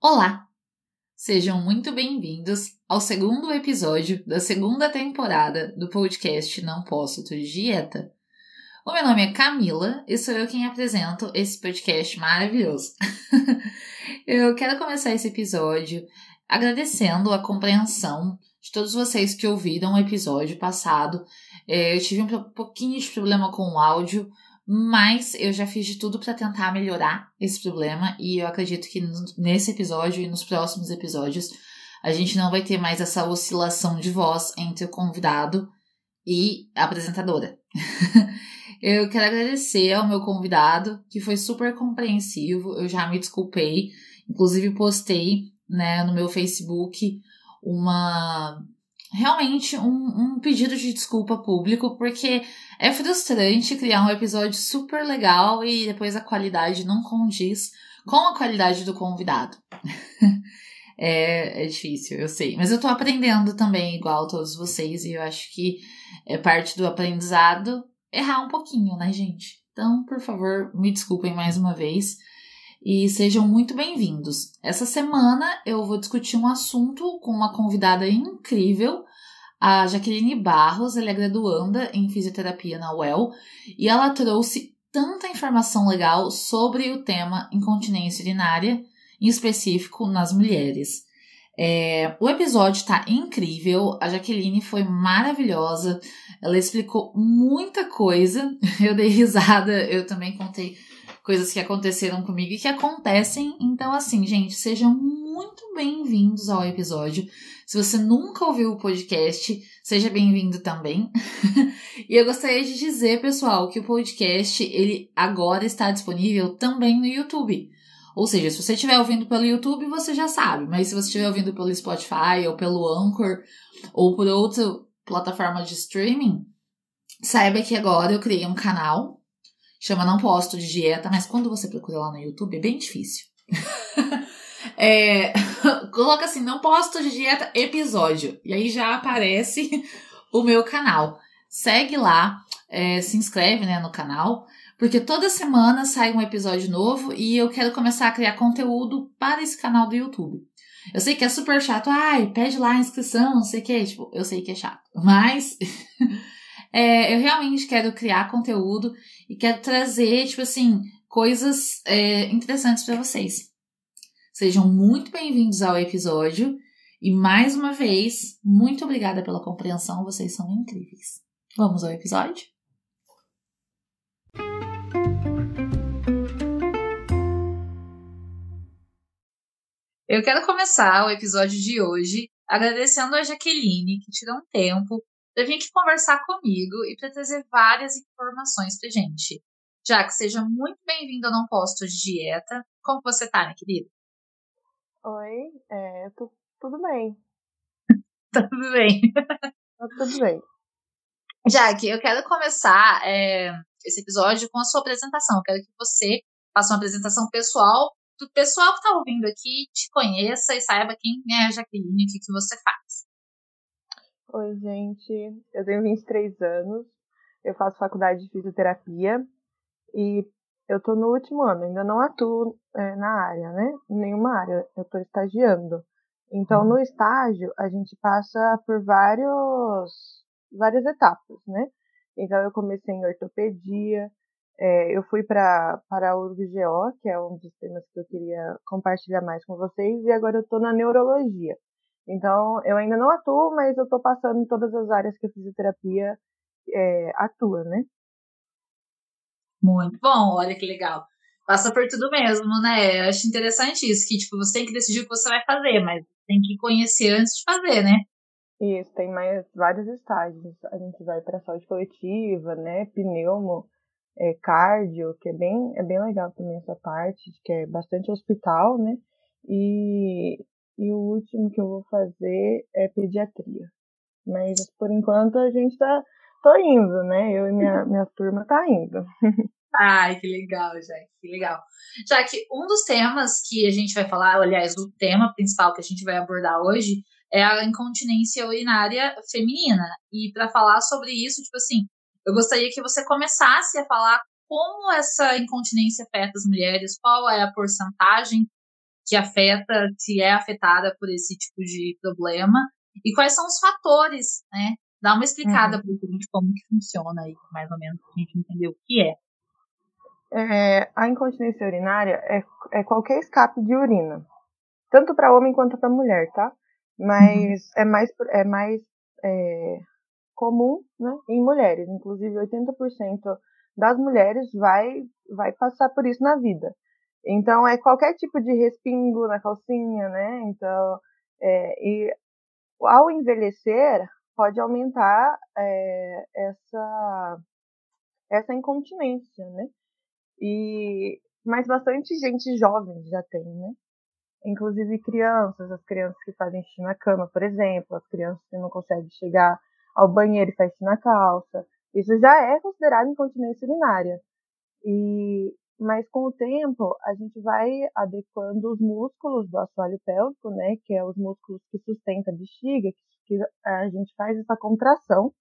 Olá! Sejam muito bem-vindos ao segundo episódio da segunda temporada do podcast Não Posso Ter Dieta. O meu nome é Camila e sou eu quem apresento esse podcast maravilhoso. eu quero começar esse episódio agradecendo a compreensão de todos vocês que ouviram o episódio passado. É, eu tive um pouquinho de problema com o áudio, mas eu já fiz de tudo para tentar melhorar esse problema e eu acredito que nesse episódio e nos próximos episódios a gente não vai ter mais essa oscilação de voz entre o convidado e a apresentadora. eu quero agradecer ao meu convidado, que foi super compreensivo. Eu já me desculpei, inclusive postei né, no meu Facebook uma realmente um, um pedido de desculpa público, porque é frustrante criar um episódio super legal e depois a qualidade não condiz com a qualidade do convidado. é, é difícil, eu sei. Mas eu tô aprendendo também, igual todos vocês, e eu acho que é parte do aprendizado errar um pouquinho, né, gente? Então, por favor, me desculpem mais uma vez e sejam muito bem-vindos. Essa semana eu vou discutir um assunto com uma convidada incrível, a Jaqueline Barros, ela é graduanda em fisioterapia na UEL e ela trouxe tanta informação legal sobre o tema incontinência urinária, em específico nas mulheres. É, o episódio está incrível, a Jaqueline foi maravilhosa, ela explicou muita coisa, eu dei risada, eu também contei coisas que aconteceram comigo e que acontecem. Então, assim, gente, sejam muito bem-vindos ao episódio. Se você nunca ouviu o podcast, seja bem-vindo também. e eu gostaria de dizer, pessoal, que o podcast ele agora está disponível também no YouTube. Ou seja, se você estiver ouvindo pelo YouTube, você já sabe, mas se você estiver ouvindo pelo Spotify ou pelo Anchor ou por outra plataforma de streaming, saiba que agora eu criei um canal chama Não Posto de Dieta, mas quando você procura lá no YouTube é bem difícil. é, coloca assim, Não Posto de Dieta episódio, e aí já aparece o meu canal. Segue lá, é, se inscreve né, no canal, porque toda semana sai um episódio novo e eu quero começar a criar conteúdo para esse canal do YouTube. Eu sei que é super chato, ai, pede lá a inscrição, não sei o que, tipo, eu sei que é chato, mas é, eu realmente quero criar conteúdo e quero trazer, tipo assim, coisas é, interessantes para vocês. Sejam muito bem-vindos ao episódio e mais uma vez, muito obrigada pela compreensão, vocês são incríveis. Vamos ao episódio? Eu quero começar o episódio de hoje agradecendo a Jaqueline, que tirou um tempo para vir aqui conversar comigo e para trazer várias informações para gente. Jack, seja muito bem-vindo ao Não Posto de Dieta. Como você tá, minha querida? Oi, é, tô, tudo bem. tá tudo bem. tá tudo bem. Jack, eu quero começar é, esse episódio com a sua apresentação. Eu quero que você faça uma apresentação pessoal, do pessoal que está ouvindo aqui te conheça e saiba quem é a Jaqueline e o que, que você faz. Oi, gente. Eu tenho 23 anos. Eu faço faculdade de fisioterapia e eu tô no último ano. Ainda não atuo é, na área, né? Nenhuma área. Eu tô estagiando. Então, no estágio, a gente passa por vários, várias etapas, né? Então, eu comecei em ortopedia, é, eu fui pra, para a URGO, que é um dos temas que eu queria compartilhar mais com vocês, e agora eu estou na neurologia. Então, eu ainda não atuo, mas eu estou passando em todas as áreas que a fisioterapia é, atua, né? Muito bom, olha que legal. Passa por tudo mesmo, né? Eu acho interessante isso, que tipo, você tem que decidir o que você vai fazer, mas tem que conhecer antes de fazer, né? Isso, tem mais vários estágios. A gente vai para saúde coletiva, né? Pneumo, é, cardio, que é bem, é bem legal também essa parte, que é bastante hospital, né? E, e o último que eu vou fazer é pediatria. Mas por enquanto a gente tá tô indo, né? Eu e minha, minha turma tá indo. Ai, que legal, Jack, que legal. Que um dos temas que a gente vai falar, aliás, o tema principal que a gente vai abordar hoje é a incontinência urinária feminina. E para falar sobre isso, tipo assim, eu gostaria que você começasse a falar como essa incontinência afeta as mulheres, qual é a porcentagem que afeta, que é afetada por esse tipo de problema e quais são os fatores, né? Dá uma explicada uhum. para gente como que funciona aí, mais ou menos, para a gente entender o que é. é a incontinência urinária é, é qualquer escape de urina, tanto para homem quanto para mulher, tá? Mas uhum. é mais, é mais é, comum né, em mulheres, inclusive 80% das mulheres vai, vai passar por isso na vida. Então, é qualquer tipo de respingo na calcinha, né? Então, é, e ao envelhecer, pode aumentar é, essa, essa incontinência, né? E, mas bastante gente jovem já tem, né? Inclusive crianças, as crianças que fazem xixi na cama, por exemplo, as crianças que não conseguem chegar ao banheiro e faz xixi na calça. Isso já é considerado incontinência urinária. E, mas com o tempo, a gente vai adequando os músculos do assoalho pélvico, né, que é os músculos que sustentam a bexiga, que a gente faz essa contração uh,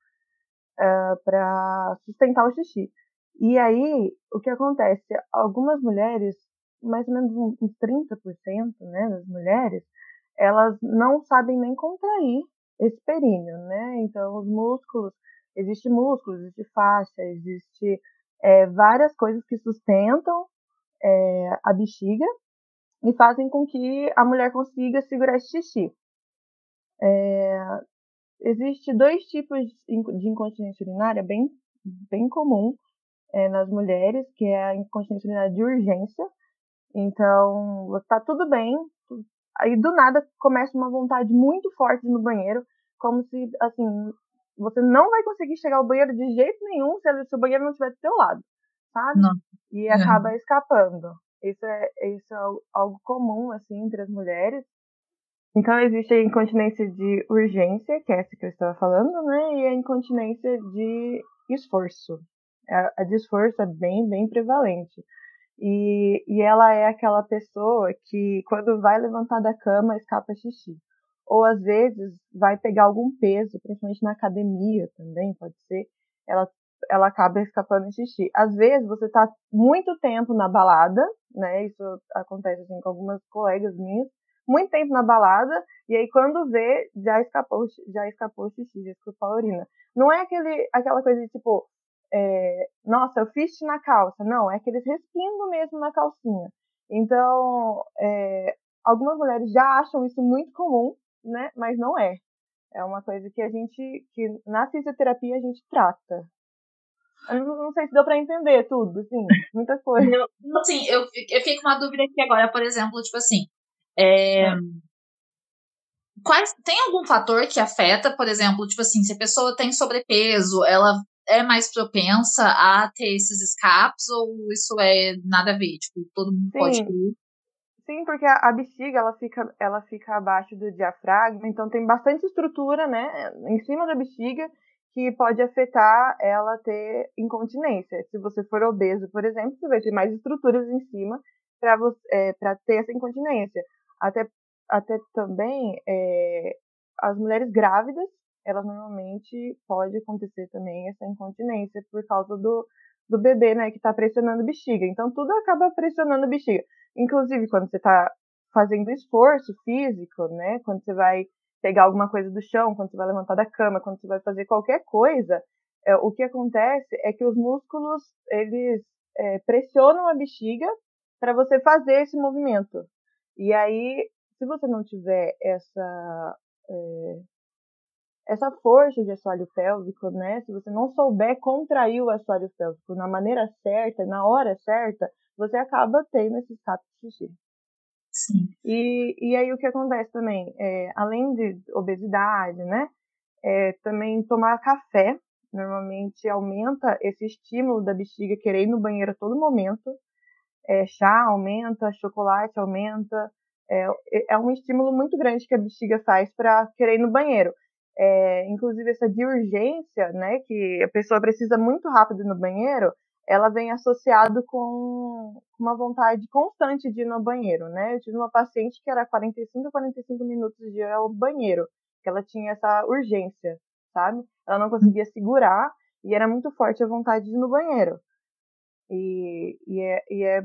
eh, para sustentar o xixi. E aí, o que acontece? Algumas mulheres, mais ou menos uns 30% né, das mulheres, elas não sabem nem contrair esse períneo, né? Então, os músculos, existe músculo, existe faixa, existe é, várias coisas que sustentam é, a bexiga e fazem com que a mulher consiga segurar esse xixi. É, dois tipos de incontinência urinária bem, bem comum é, nas mulheres, que é a incontinência urinária de urgência. Então, está tudo bem, aí do nada começa uma vontade muito forte no banheiro, como se, assim, você não vai conseguir chegar ao banheiro de jeito nenhum se, se o banheiro não estiver do seu lado, sabe? Não. E acaba escapando. Isso é, isso é algo comum, assim, entre as mulheres. Então, existe a incontinência de urgência, que é essa que eu estava falando, né? E a incontinência de esforço. A, a de esforço é bem, bem prevalente. E, e ela é aquela pessoa que, quando vai levantar da cama, escapa xixi ou às vezes vai pegar algum peso, principalmente na academia também, pode ser, ela, ela acaba escapando de xixi. Às vezes você está muito tempo na balada, né, isso acontece assim com algumas colegas minhas, muito tempo na balada, e aí quando vê, já escapou, já escapou o xixi, já escapou a urina. Não é aquele, aquela coisa de tipo, é, nossa, eu fiz na calça. Não, é aqueles respingos mesmo na calcinha. Então, é, algumas mulheres já acham isso muito comum, né? Mas não é. É uma coisa que a gente, que na fisioterapia a gente trata. Eu não, não sei se deu para entender tudo, assim, muita coisa. Eu, assim, eu, eu fiquei com uma dúvida aqui agora, por exemplo, tipo assim, é, é. Quais, tem algum fator que afeta, por exemplo, tipo assim, se a pessoa tem sobrepeso, ela é mais propensa a ter esses escapes ou isso é nada a ver? Tipo, todo mundo Sim. pode ter? Sim, porque a, a, bexiga ela fica, ela fica abaixo do diafragma, então tem bastante estrutura, né, em cima da bexiga que pode afetar ela ter incontinência. Se você for obeso, por exemplo, você vai ter mais estruturas em cima para é, ter essa incontinência. Até, até também é, as mulheres grávidas, elas normalmente pode acontecer também essa incontinência por causa do, do bebê, né, que está pressionando bexiga. Então tudo acaba pressionando bexiga. Inclusive, quando você está fazendo esforço físico, né? Quando você vai pegar alguma coisa do chão, quando você vai levantar da cama, quando você vai fazer qualquer coisa, é, o que acontece é que os músculos eles é, pressionam a bexiga para você fazer esse movimento. E aí, se você não tiver essa é, essa força de assoalho pélvico, né? Se você não souber contrair o assoalho pélvico na maneira certa, na hora certa, você acaba tendo esse escape de xixi. Sim. E, e aí o que acontece também, é, além de obesidade, né, é, também tomar café, normalmente aumenta esse estímulo da bexiga querer ir no banheiro a todo momento, é, chá aumenta, chocolate aumenta, é, é um estímulo muito grande que a bexiga faz para querer ir no banheiro. É, inclusive essa de urgência, né, que a pessoa precisa muito rápido ir no banheiro, ela vem associado com uma vontade constante de ir no banheiro, né? Eu tive uma paciente que era 45 a 45 minutos de ir ao banheiro, que ela tinha essa urgência, sabe? Ela não conseguia segurar E era muito forte a vontade de ir no banheiro. E, e, é, e, é,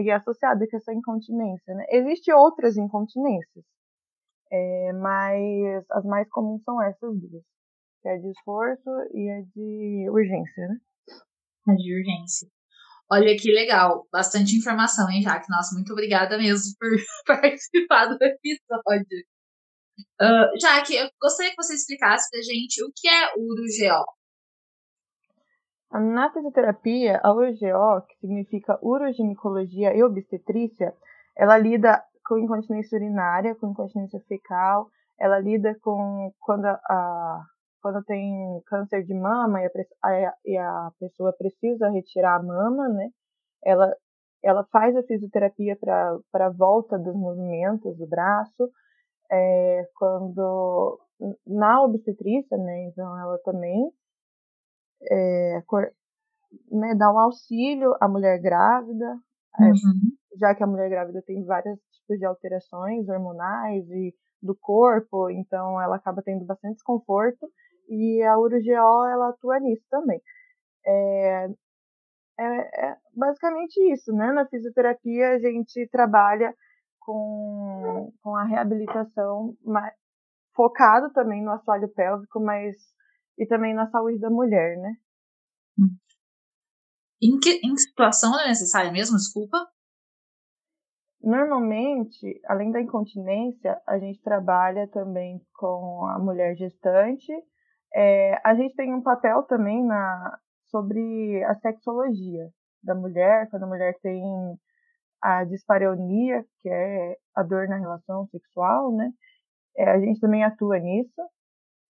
e é associada com essa incontinência. Né? Existem outras incontinências, é, mas as mais comuns são essas duas, que é de esforço e a de urgência. Né? A de urgência. Olha que legal, bastante informação, hein, Jaque? Nossa, muito obrigada mesmo por participar do episódio. Uh, Jaque, eu gostaria que você explicasse pra gente o que é UroGO. Na fisioterapia, a UroGO, que significa uroginecologia e obstetrícia, ela lida com incontinência urinária, com incontinência fecal, ela lida com quando a, quando tem câncer de mama e a, e a pessoa precisa retirar a mama, né? Ela, ela faz a fisioterapia para a volta dos movimentos do braço. É, quando na obstetrícia, né? Então ela também é, né, dá um auxílio à mulher grávida, é, uhum. é, já que a mulher grávida tem vários tipos de alterações hormonais e do corpo, então ela acaba tendo bastante desconforto e a UroGO ela atua nisso também. É, é, é, basicamente isso, né? Na fisioterapia a gente trabalha com, com a reabilitação focado também no assoalho pélvico, mas e também na saúde da mulher, né? Em que em situação é necessária mesmo? Desculpa. Normalmente, além da incontinência, a gente trabalha também com a mulher gestante é, a gente tem um papel também na, sobre a sexologia da mulher, quando a mulher tem a dispareunia, que é a dor na relação sexual, né? É, a gente também atua nisso.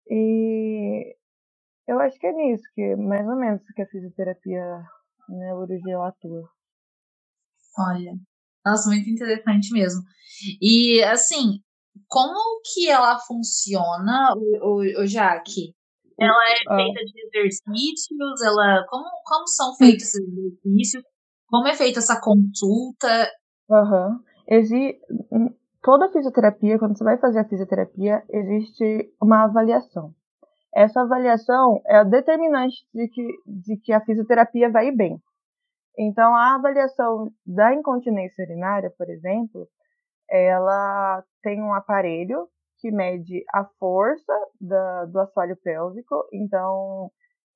E eu acho que é nisso, que mais ou menos que a fisioterapia neurologia atua. Olha, nossa, muito interessante mesmo. E assim, como que ela funciona, o, o, o Jaque? Ela é ah. feita de exercícios, ela como, como são feitos esses exercícios, como é feita essa consulta. Uhum. Exi toda fisioterapia, quando você vai fazer a fisioterapia, existe uma avaliação. Essa avaliação é a determinante de que, de que a fisioterapia vai bem. Então, a avaliação da incontinência urinária, por exemplo, ela tem um aparelho que mede a força da, do assoalho pélvico. Então,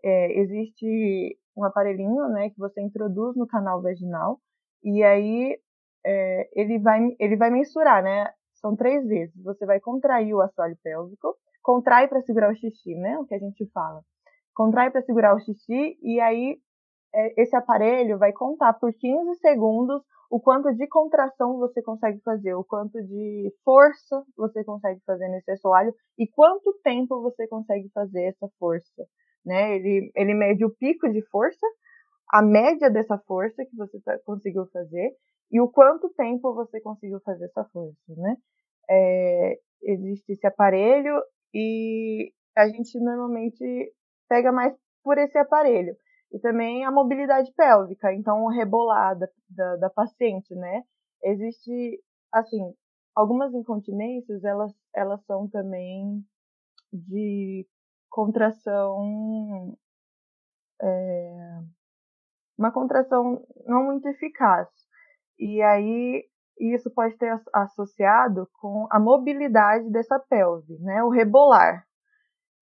é, existe um aparelhinho né, que você introduz no canal vaginal e aí é, ele, vai, ele vai mensurar, né? São três vezes. Você vai contrair o assoalho pélvico, contrai para segurar o xixi, né? O que a gente fala. Contrai para segurar o xixi e aí esse aparelho vai contar por 15 segundos o quanto de contração você consegue fazer, o quanto de força você consegue fazer nesse assoalho e quanto tempo você consegue fazer essa força, né? Ele, ele mede o pico de força, a média dessa força que você tá, conseguiu fazer e o quanto tempo você conseguiu fazer essa força, né? É, existe esse aparelho e a gente normalmente pega mais por esse aparelho e também a mobilidade pélvica, então rebolada da, da paciente, né? Existe, assim, algumas incontinências, elas, elas são também de contração, é, uma contração não muito eficaz. E aí isso pode ter associado com a mobilidade dessa pelve, né? O rebolar.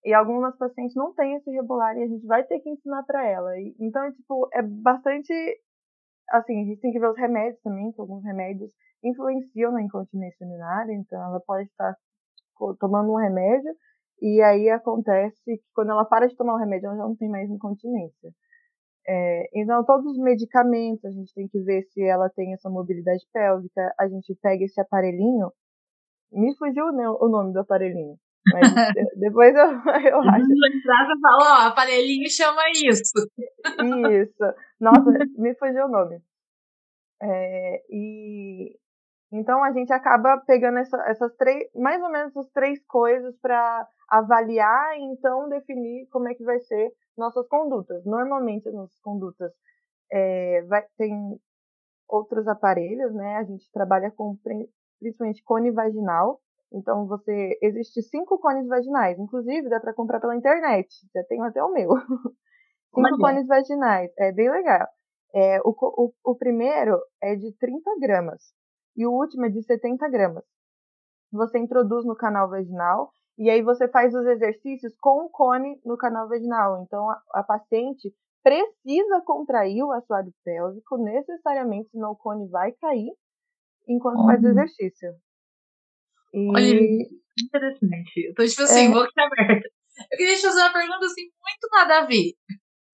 E algumas pacientes não têm esse rebolar e a gente vai ter que ensinar para ela. E, então, é, tipo, é bastante. Assim, a gente tem que ver os remédios também, que alguns remédios influenciam na incontinência urinária. Então, ela pode estar tomando um remédio e aí acontece que quando ela para de tomar o remédio, ela já não tem mais incontinência. É, então, todos os medicamentos, a gente tem que ver se ela tem essa mobilidade pélvica. A gente pega esse aparelhinho. Me fugiu né, o nome do aparelhinho. Mas depois eu, eu acho. Entrar e falar, ó, aparelhinho chama isso. Isso. Nossa, me fugiu o nome. É, e então a gente acaba pegando essa, essas três, mais ou menos as três coisas para avaliar e então definir como é que vai ser nossas condutas. Normalmente as nossas condutas é, vai, tem outros aparelhos, né? A gente trabalha com principalmente cone vaginal, então você existe cinco cones vaginais, inclusive dá para comprar pela internet. Já tenho até o meu. Cinco Olha. cones vaginais. É bem legal. É, o, o, o primeiro é de 30 gramas e o último é de 70 gramas. Você introduz no canal vaginal e aí você faz os exercícios com o cone no canal vaginal. Então a, a paciente precisa contrair o assoalho pélvico necessariamente, senão o cone vai cair enquanto faz o exercício. E... Olha, interessante. Eu tô tipo assim, é... boca aberta. Eu queria te fazer uma pergunta assim, muito nada a ver.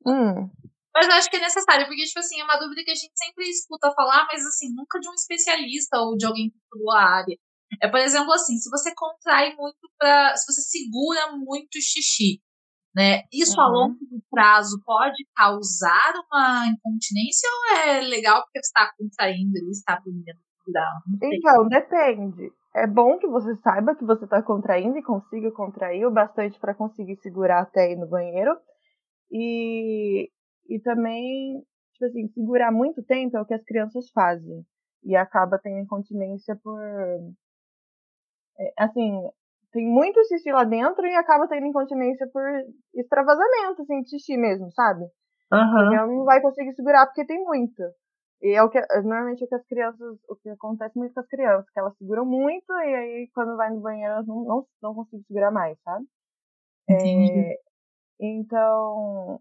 Hum. Mas eu acho que é necessário, porque, tipo assim, é uma dúvida que a gente sempre escuta falar, mas assim, nunca de um especialista ou de alguém que estudou a área. É, por exemplo, assim, se você contrai muito para. Se você segura muito xixi, né? Isso uhum. a longo prazo pode causar uma incontinência ou é legal porque você está contraindo e está aprendendo a segurar? Então, depende. É bom que você saiba que você está contraindo e consiga contrair o bastante para conseguir segurar até ir no banheiro. E, e também, tipo assim, segurar muito tempo é o que as crianças fazem. E acaba tendo incontinência por. É, assim, tem muito xixi lá dentro e acaba tendo incontinência por extravasamento, assim, de xixi mesmo, sabe? Uhum. Ela não vai conseguir segurar porque tem muito. E é o que normalmente é que as crianças, o que acontece muito com as crianças, que elas seguram muito e aí quando vai no banheiro elas não, não, não conseguem segurar mais, sabe? É, então,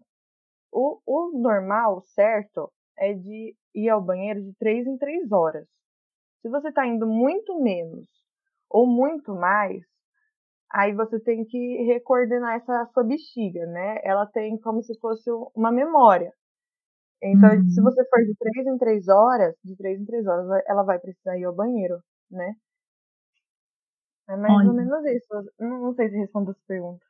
o, o normal, certo, é de ir ao banheiro de 3 em 3 horas. Se você está indo muito menos ou muito mais, aí você tem que recoordenar essa sua bexiga, né? Ela tem como se fosse uma memória. Então, uhum. se você for de 3 em 3 horas, de 3 em 3 horas, ela vai precisar ir ao banheiro, né? É mais Olha. ou menos isso. Não, não sei se respondo essa pergunta.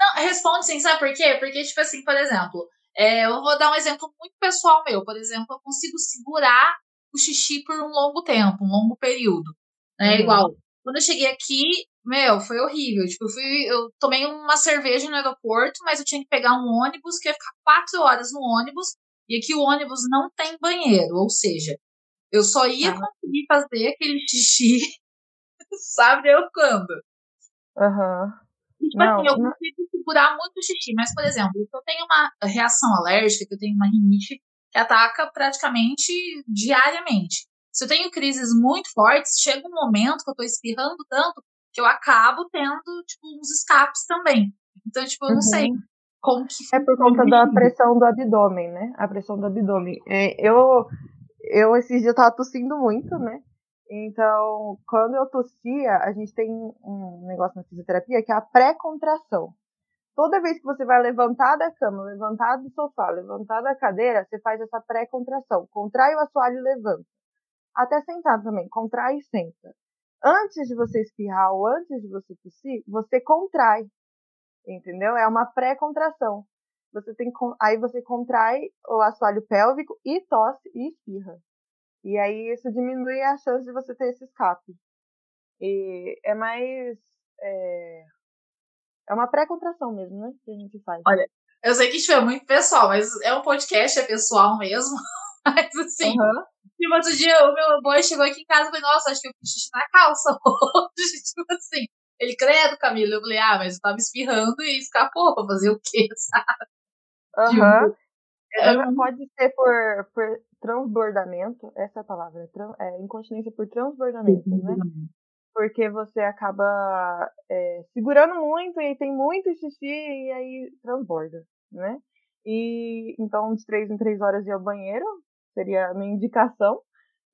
Não, responde sim, sabe por quê? Porque, tipo assim, por exemplo, é, eu vou dar um exemplo muito pessoal meu. Por exemplo, eu consigo segurar o xixi por um longo tempo, um longo período. É uhum. igual, quando eu cheguei aqui, meu, foi horrível. Tipo, eu, fui, eu tomei uma cerveja no aeroporto, mas eu tinha que pegar um ônibus, que ia ficar quatro horas no ônibus, e aqui o ônibus não tem banheiro, ou seja, eu só ia ah. conseguir fazer aquele xixi, sabe, eu quando. Uhum. Tipo não, assim, eu não... consigo segurar muito o xixi, mas, por exemplo, se eu tenho uma reação alérgica, que eu tenho uma rinite que ataca praticamente diariamente. Se eu tenho crises muito fortes, chega um momento que eu tô espirrando tanto que eu acabo tendo, tipo, uns escapes também. Então, tipo, eu não uhum. sei. É por conta da pressão do abdômen, né? A pressão do abdômen. É, eu, eu, esses dias, tava tossindo muito, né? Então, quando eu tossia, a gente tem um negócio na fisioterapia que é a pré-contração. Toda vez que você vai levantar da cama, levantar do sofá, levantar da cadeira, você faz essa pré-contração. Contrai o assoalho e levanta. Até sentado também, contrai e senta. Antes de você espirrar ou antes de você tossir, você contrai. Entendeu? É uma pré-contração. Você tem aí você contrai o assoalho pélvico e tosse e espirra. E aí isso diminui a chance de você ter esse escape. E é mais. É, é uma pré-contração mesmo, né? Que a gente faz. Olha, eu sei que isso é muito pessoal, mas é um podcast, é pessoal mesmo. Mas assim, uhum. tipo, outro dia o meu boy chegou aqui em casa e falou, nossa, acho que eu fiz xixi na calça hoje. tipo assim, ele, credo, Camila. Eu falei, ah, mas eu tava espirrando e escapou, fazer o quê, sabe? Aham. Uhum. É, pode ser por, por transbordamento, essa é a palavra, é, incontinência por transbordamento, né? Porque você acaba é, segurando muito e tem muito xixi e aí transborda, né? E então de três em três horas ir ao banheiro seria a minha indicação.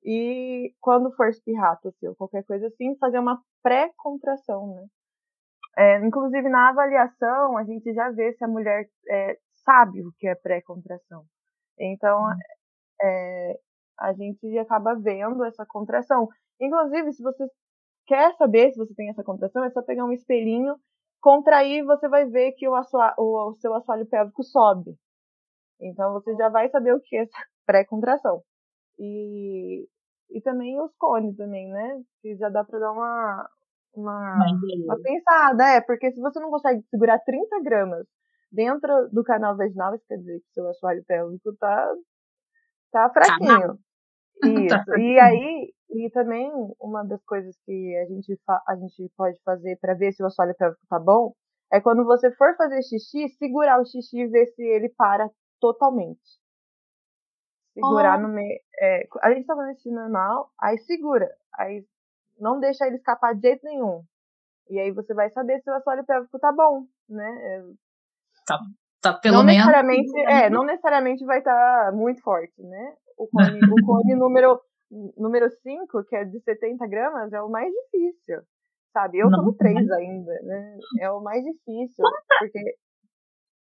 E quando for espirrar, tossir ou qualquer coisa assim, fazer uma pré-contração, né? É, inclusive na avaliação a gente já vê se a mulher é, sabe o que é pré-contração. Então, hum é, a gente acaba vendo essa contração. Inclusive, se você quer saber se você tem essa contração, é só pegar um espelhinho, contrair, você vai ver que o, o, o seu assoalho pélvico sobe. Então, você já vai saber o que é essa pré-contração. E, e também os cones também, né? Que já dá para dar uma, uma, uma pensada, é, porque se você não consegue segurar 30 gramas dentro do canal vaginal, isso quer dizer que seu assoalho pélvico tá Tá, tá fraquinho. Isso. tá e aí, e também uma das coisas que a gente, a gente pode fazer para ver se o assoalho pélvico tá bom é quando você for fazer xixi, segurar o xixi e ver se ele para totalmente. Segurar oh. no meio. É, a gente tá fazendo xixi normal, aí segura. Aí não deixa ele escapar de jeito nenhum. E aí você vai saber se o assoalho pélvico tá bom, né? É, tá, tá pelo não menos. Necessariamente, é, não necessariamente vai estar tá muito forte, né? O cone, o cone número, número 5, que é de 70 gramas, é o mais difícil. Sabe? Eu não. tô no 3 ainda, né? É o mais difícil. Porque,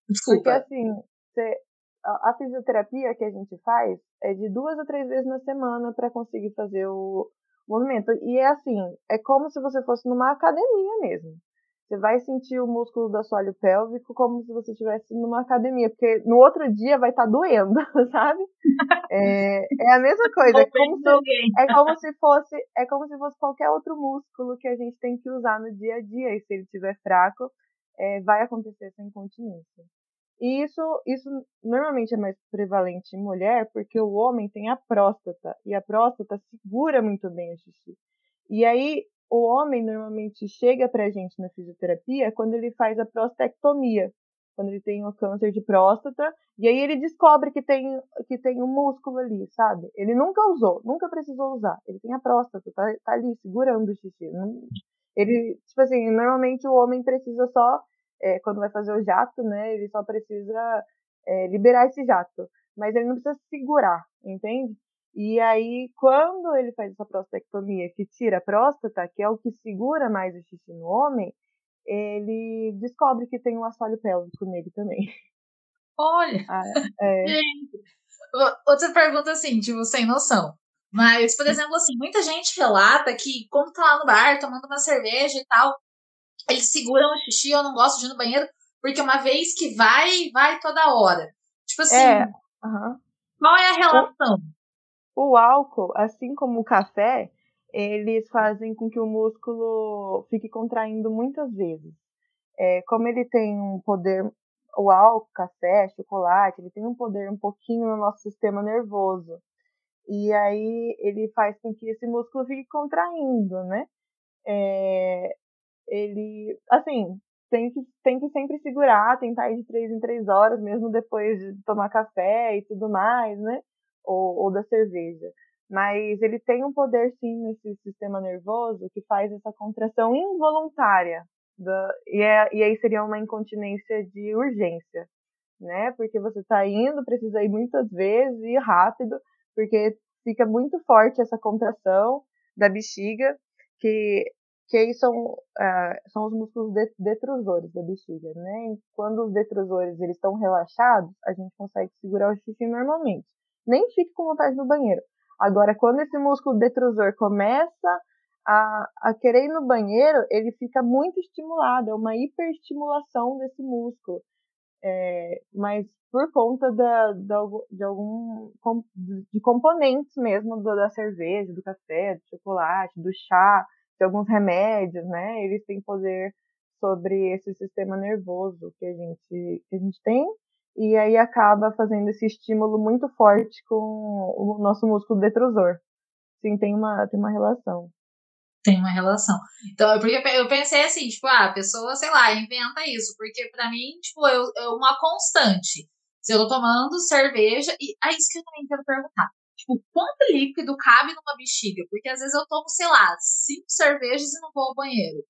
Desculpa. porque assim, você, a, fisioterapia que a gente faz é de duas a três vezes na semana para conseguir fazer o, movimento. E é assim, é como se você fosse numa academia mesmo. Você vai sentir o músculo do assoalho pélvico como se você estivesse numa academia, porque no outro dia vai estar tá doendo, sabe? É, é a mesma coisa. É como, se, é como se fosse, é como se fosse qualquer outro músculo que a gente tem que usar no dia a dia. E se ele estiver fraco, é, vai acontecer essa incontinência. E isso, isso normalmente é mais prevalente em mulher, porque o homem tem a próstata, e a próstata segura muito bem o xixi. E aí, o homem normalmente chega pra gente na fisioterapia quando ele faz a prostectomia, quando ele tem o câncer de próstata, e aí ele descobre que tem, que tem um músculo ali, sabe? Ele nunca usou, nunca precisou usar. Ele tem a próstata, tá, tá ali segurando o xixi. Ele, tipo assim, normalmente o homem precisa só é, quando vai fazer o jato, né, ele só precisa é, liberar esse jato, mas ele não precisa segurar, entende? E aí, quando ele faz essa prostectomia que tira a próstata, que é o que segura mais o xixi no homem, ele descobre que tem um assoalho pélvico nele também. Olha! Ah, é. Gente, outra pergunta assim, tipo, sem noção. Mas, por exemplo, assim, muita gente relata que quando tá lá no bar tomando uma cerveja e tal, eles seguram o xixi, eu não gosto de ir no banheiro, porque uma vez que vai, vai toda hora. Tipo assim, é, uhum. qual é a relação? O, o álcool, assim como o café, eles fazem com que o músculo fique contraindo muitas vezes. É, como ele tem um poder, o álcool, café, chocolate, ele tem um poder um pouquinho no nosso sistema nervoso. E aí ele faz com que esse músculo fique contraindo, né? É, ele, assim, tem que, tem que sempre segurar, tentar ir de três em três horas, mesmo depois de tomar café e tudo mais, né? Ou, ou da cerveja. Mas ele tem um poder, sim, nesse sistema nervoso que faz essa contração involuntária. Da, e, é, e aí seria uma incontinência de urgência, né? Porque você está indo, precisa ir muitas vezes e rápido, porque fica muito forte essa contração da bexiga, que que aí são, uh, são os músculos detrusores da bexiga, né? E quando os detrusores eles estão relaxados, a gente consegue segurar o xixi normalmente. Nem fique com vontade no banheiro. Agora, quando esse músculo detrusor começa a, a querer ir no banheiro, ele fica muito estimulado, é uma hiperestimulação desse músculo. É, mas por conta da, da, de algum de componentes mesmo da cerveja, do café, do chocolate, do chá, de alguns remédios, né? Eles têm poder sobre esse sistema nervoso que a gente, que a gente tem e aí acaba fazendo esse estímulo muito forte com o nosso músculo detrusor. Sim, tem uma, tem uma relação. Tem uma relação. Então, é porque eu pensei assim, tipo, ah, a pessoa, sei lá, inventa isso, porque para mim, tipo, é uma constante. Se eu tô tomando cerveja, e é isso que eu também quero perguntar tipo, quanto líquido cabe numa bexiga? Porque às vezes eu tomo, sei lá, cinco cervejas e não vou ao banheiro.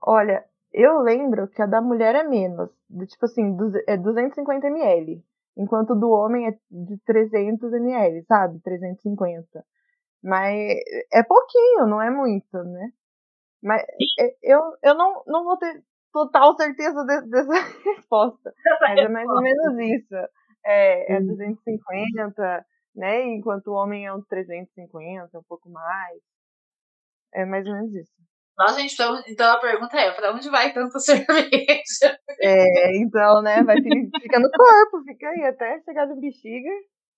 Olha, eu lembro que a da mulher é menos. De, tipo assim, é 250 ml. Enquanto do homem é de 300 ml, sabe? 350. Mas é pouquinho, não é muito, né? Mas é, eu, eu não, não vou ter total certeza de, dessa resposta. Mas é mais ou menos isso. É, é 250, né? Enquanto o homem é uns 350, um pouco mais. É mais ou menos isso. Nossa, gente, então a pergunta é, pra onde vai tanta cerveja? É, então, né, vai ficar no corpo, fica aí até chegar no bexiga.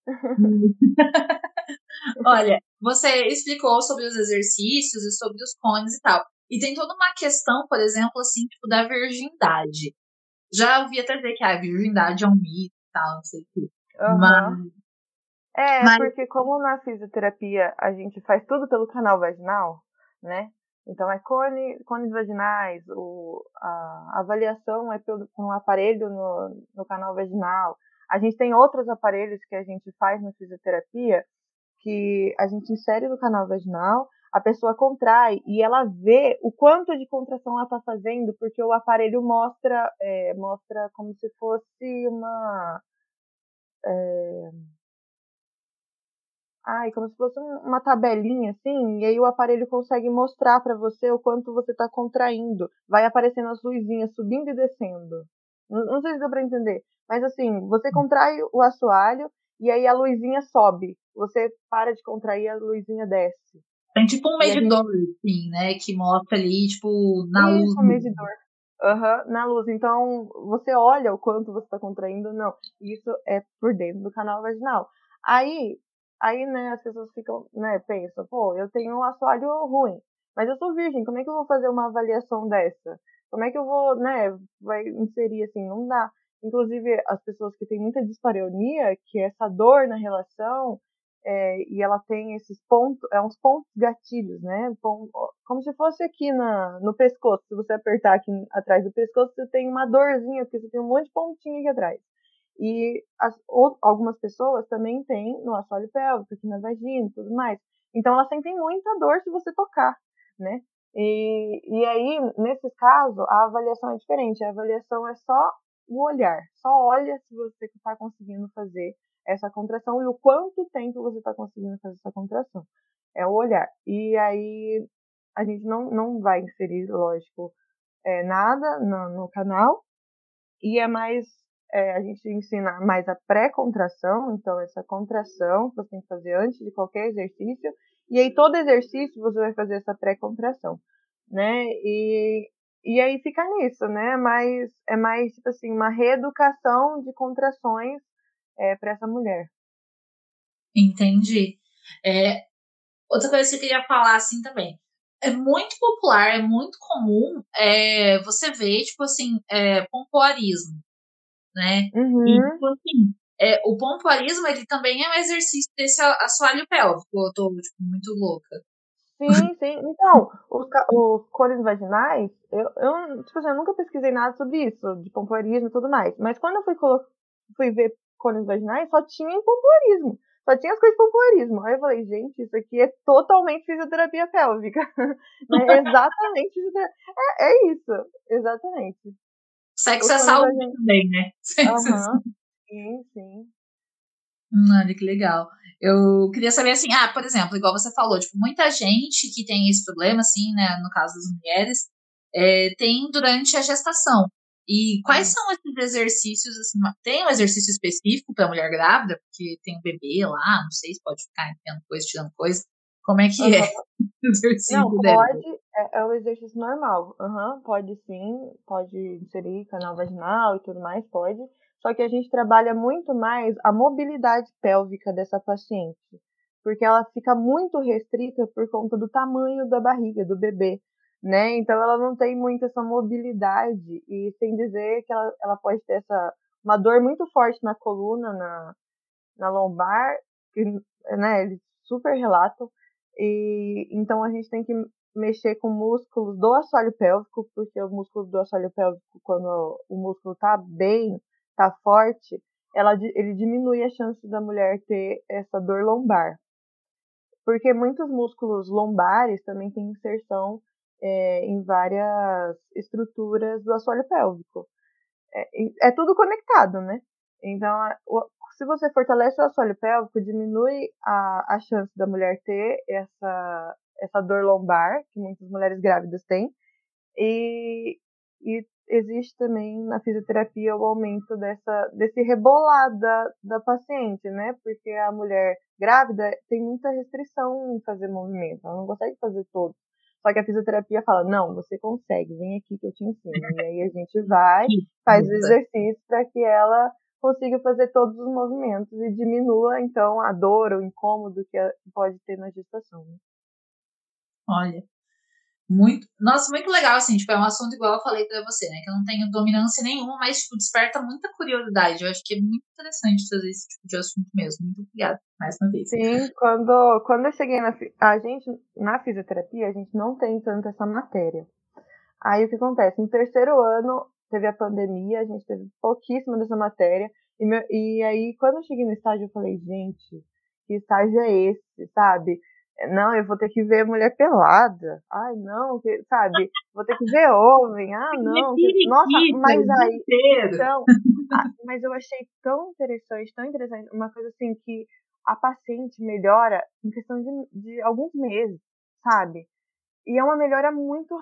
Olha, você explicou sobre os exercícios e sobre os cones e tal. E tem toda uma questão, por exemplo, assim, tipo, da virgindade. Já ouvi até dizer que a virgindade é um mito e tal, não sei o quê. Uhum. Mas é, Mas... porque como na fisioterapia a gente faz tudo pelo canal vaginal, né? Então, é cone, cones vaginais, o, a avaliação é pelo, com um aparelho no, no canal vaginal. A gente tem outros aparelhos que a gente faz na fisioterapia que a gente insere no canal vaginal, a pessoa contrai e ela vê o quanto de contração ela está fazendo, porque o aparelho mostra, é, mostra como se fosse uma. É, ai, como se fosse uma tabelinha assim, e aí o aparelho consegue mostrar para você o quanto você está contraindo. Vai aparecendo as luzinhas subindo e descendo. Não, não sei se deu para entender, mas assim, você contrai o assoalho e aí a luzinha sobe. Você para de contrair, a luzinha desce. Tem tipo um medidor, gente... assim, né? Que mostra ali, tipo, na Isso, luz. Isso, um medidor. Uhum, na luz. Então, você olha o quanto você está contraindo, não. Isso é por dentro do canal vaginal. Aí, aí, né, as pessoas ficam, né, pensam, pô, eu tenho um assoalho ruim, mas eu sou virgem, como é que eu vou fazer uma avaliação dessa? Como é que eu vou, né, vai inserir assim? Não dá. Inclusive, as pessoas que têm muita dispareunia, que é essa dor na relação, é, e ela tem esses pontos, é uns pontos gatilhos, né? Como se fosse aqui na, no pescoço. Se você apertar aqui atrás do pescoço, você tem uma dorzinha, porque você tem um monte de pontinho aqui atrás. E as, ou, algumas pessoas também têm no assoalho pélvico, aqui na vagina e tudo mais. Então elas sentem muita dor se você tocar, né? E, e aí, nesses casos, a avaliação é diferente. A avaliação é só o olhar. Só olha se você está conseguindo fazer essa contração e o quanto tempo você está conseguindo fazer essa contração. É o olhar. E aí a gente não, não vai inserir, lógico, é, nada no, no, canal. E é mais. É, a gente ensina mais a pré-contração, então essa contração você tem que fazer antes de qualquer exercício. E aí todo exercício você vai fazer essa pré-contração, né? E, e aí fica nisso, né? Mais, é mais, tipo assim, uma reeducação de contrações é, para essa mulher. Entendi. É, outra coisa que eu queria falar assim também. É muito popular, é muito comum é, você ver, tipo assim, é, pompoarismo, né? Uhum. E, tipo assim, é, o pompoarismo, ele também é um exercício desse assoalho pélvico. Eu tô, tipo, muito louca. Sim, sim. Então, os, os cores vaginais, eu, eu, tipo assim, eu nunca pesquisei nada sobre isso, de pompoarismo e tudo mais. Mas quando eu fui, fui ver cores vaginais só tinha pompoarismo. Só tinha as coisas de pompoarismo. Aí eu falei, gente, isso aqui é totalmente fisioterapia pélvica. é exatamente. É, é isso, exatamente. Sexo é saúde gente... também, né? Uhum. Sim, sim. Olha que legal. Eu queria saber assim, ah, por exemplo, igual você falou, tipo, muita gente que tem esse problema, assim, né, no caso das mulheres, é, tem durante a gestação. E quais são esses exercícios? Assim, tem um exercício específico para mulher grávida, porque tem um bebê lá, não sei se pode ficar enfiando coisa, tirando coisa. Como é que uhum. é Não, pode, é, é o exercício normal. Uhum, pode sim, pode inserir canal vaginal e tudo mais, pode. Só que a gente trabalha muito mais a mobilidade pélvica dessa paciente, porque ela fica muito restrita por conta do tamanho da barriga do bebê né? Então ela não tem muito essa mobilidade e sem dizer que ela, ela pode ter essa uma dor muito forte na coluna, na, na lombar, que, né? Eles super relatam e então a gente tem que mexer com músculos do assoalho pélvico, porque o músculo do assoalho pélvico, quando o músculo tá bem, tá forte, ela, ele diminui a chance da mulher ter essa dor lombar. Porque muitos músculos lombares também têm inserção é, em várias estruturas do assoalho pélvico. É, é tudo conectado, né? Então, se você fortalece o assoalho pélvico, diminui a, a chance da mulher ter essa, essa dor lombar, que muitas mulheres grávidas têm, e, e existe também na fisioterapia o aumento dessa, desse rebolar da, da paciente, né? Porque a mulher grávida tem muita restrição em fazer movimento, ela não consegue fazer todo. Só que a fisioterapia fala, não, você consegue, vem aqui que eu te ensino. E aí a gente vai, faz o exercício para que ela consiga fazer todos os movimentos e diminua, então, a dor, o incômodo que pode ter na gestação. Né? Olha, muito, nossa, muito legal, assim, tipo, é um assunto igual eu falei pra você, né, que eu não tenho dominância nenhuma, mas, tipo, desperta muita curiosidade, eu acho que é muito interessante trazer esse tipo de assunto mesmo, muito obrigada, mais uma vez. Sim, quando, quando eu cheguei na, a gente, na fisioterapia, a gente não tem tanto essa matéria, aí o que acontece, no terceiro ano, teve a pandemia, a gente teve pouquíssimo dessa matéria, e, meu, e aí, quando eu cheguei no estágio, eu falei, gente, que estágio é esse, sabe? Não, eu vou ter que ver mulher pelada. Ai, não, que, sabe? Vou ter que ver homem. Ah, não. Que, nossa, mas aí. Então, mas eu achei tão interessante, tão interessante. Uma coisa assim que a paciente melhora em questão de, de alguns meses, sabe? E é uma melhora muito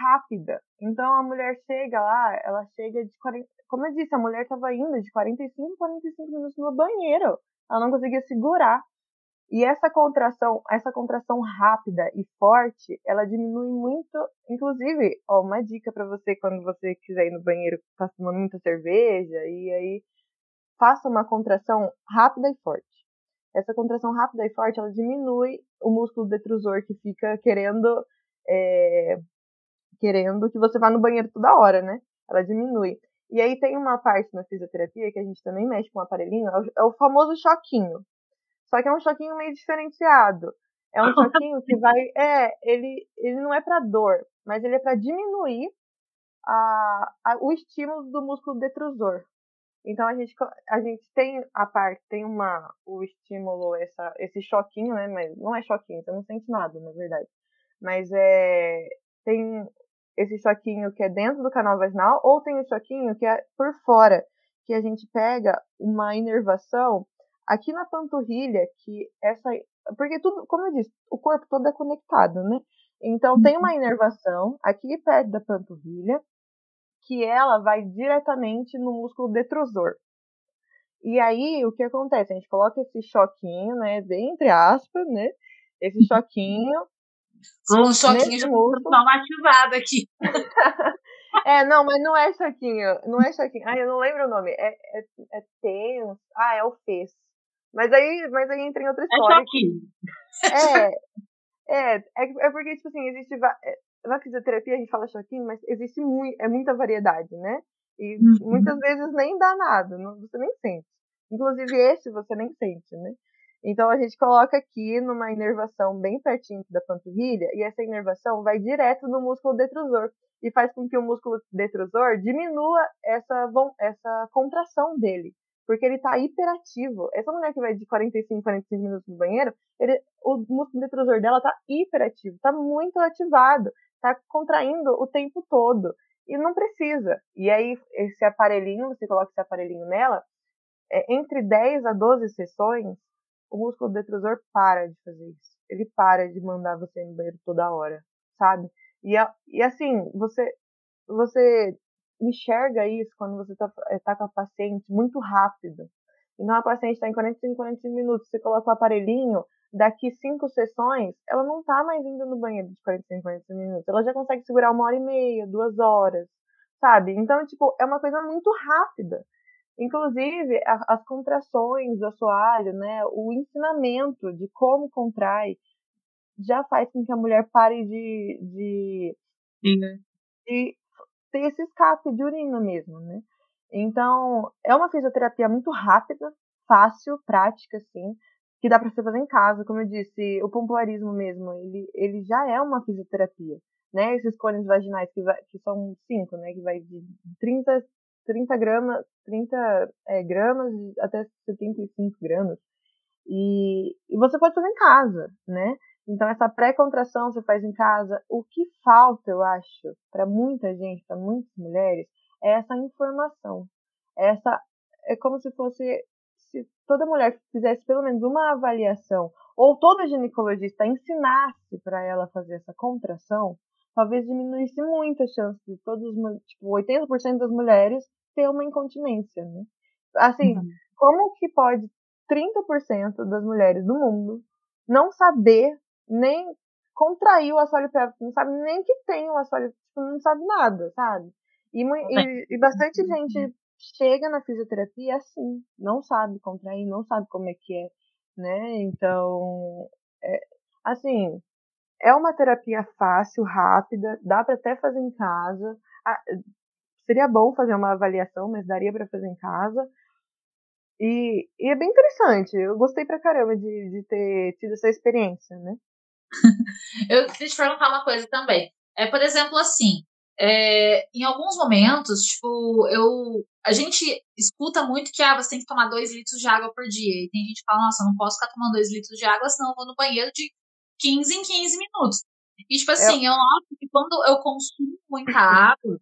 rápida. Então a mulher chega lá, ela chega de 40. Como eu disse, a mulher estava indo de 45 a 45 minutos no banheiro. Ela não conseguia segurar. E essa contração, essa contração rápida e forte, ela diminui muito, inclusive, ó, uma dica para você quando você quiser ir no banheiro, tá tomando muita cerveja e aí faça uma contração rápida e forte. Essa contração rápida e forte, ela diminui o músculo detrusor que fica querendo é, querendo que você vá no banheiro toda hora, né? Ela diminui. E aí tem uma parte na fisioterapia que a gente também mexe com o aparelhinho, é o, é o famoso choquinho. Só que é um choquinho meio diferenciado. É um choquinho que vai. É, ele, ele não é para dor, mas ele é para diminuir a, a, o estímulo do músculo detrusor. Então a gente, a gente tem a parte, tem uma, o estímulo, essa, esse choquinho, né? Mas não é choquinho, você não sente nada, na verdade. Mas é. Tem esse choquinho que é dentro do canal vaginal, ou tem o choquinho que é por fora, que a gente pega uma inervação aqui na panturrilha, que essa. Porque tudo, como eu disse, o corpo todo é conectado, né? Então tem uma uhum. inervação aqui perto da panturrilha, que ela vai diretamente no músculo detrusor. E aí, o que acontece? A gente coloca esse choquinho, né? Bem entre aspas, né? Esse uhum. choquinho. Um choquinho já músculo. traumatizado aqui. é, não, mas não é choquinho. Não é choquinho. Ai, eu não lembro o nome. É, é, é tenso. Ah, é o fez. Mas aí, mas aí entra em outra é história. É, é, é, é, porque, tipo assim, existe. É, na fisioterapia a gente fala choquinho, mas existe muito, é muita variedade, né? E uhum. muitas vezes nem dá nada, não, você nem sente. Inclusive esse você nem sente, né? Então a gente coloca aqui numa inervação bem pertinho da panturrilha e essa inervação vai direto no músculo detrusor e faz com que o músculo detrusor diminua essa, essa contração dele porque ele está hiperativo. Essa mulher que vai de 45, 45 minutos no banheiro, ele, o músculo detrusor dela está hiperativo, está muito ativado, está contraindo o tempo todo. E não precisa. E aí, esse aparelhinho, você coloca esse aparelhinho nela, é, entre 10 a 12 sessões, o músculo detrusor para de fazer isso. Ele para de mandar você no banheiro toda hora, sabe? E, e assim, você, você enxerga isso quando você está eh, tá com a paciente muito rápido. Então a paciente está em 45, 45 minutos, você coloca o aparelhinho, daqui cinco sessões, ela não está mais indo no banheiro de 45, 45 minutos. Ela já consegue segurar uma hora e meia, duas horas, sabe? Então, tipo, é uma coisa muito rápida. Inclusive, a, as contrações do assoalho, né? O ensinamento de como contrai já faz com que a mulher pare de, de, de ter esse escape de urina mesmo, né? Então, é uma fisioterapia muito rápida, fácil, prática, assim, que dá para você fazer em casa. Como eu disse, o pompoarismo mesmo, ele, ele já é uma fisioterapia, né? Esses cones vaginais, que, vai, que são cinco, né? Que vai de 30, 30 gramas, 30 é, gramas até 75 gramas. E, e você pode fazer em casa, né? Então, essa pré-contração você faz em casa. O que falta, eu acho, para muita gente, para muitas mulheres, é essa informação. Essa é como se fosse se toda mulher fizesse pelo menos uma avaliação, ou toda ginecologista ensinasse para ela fazer essa contração, talvez diminuísse muito a chance de todos, tipo, 80% das mulheres ter uma incontinência, né? Assim, uhum. como que pode 30% das mulheres do mundo não saber nem contrair o assoalho pélvico, não sabe nem que tem o assoalho, tipo, não sabe nada, sabe? E, e, e, bastante gente chega na fisioterapia assim, não sabe contrair, não sabe como é que é, né? Então, é, assim, é uma terapia fácil, rápida, dá para até fazer em casa. Seria bom fazer uma avaliação, mas daria para fazer em casa. E, e, é bem interessante. Eu gostei pra caramba de, de ter tido essa experiência, né? eu queria te perguntar uma coisa também. É, por exemplo, assim, é, em alguns momentos, tipo, eu. A gente escuta muito que ah, você tem que tomar dois litros de água por dia. E tem gente que fala, nossa, eu não posso ficar tomando dois litros de água, senão eu vou no banheiro de 15 em 15 minutos. E, tipo assim, eu, eu noto que quando eu consumo muita água,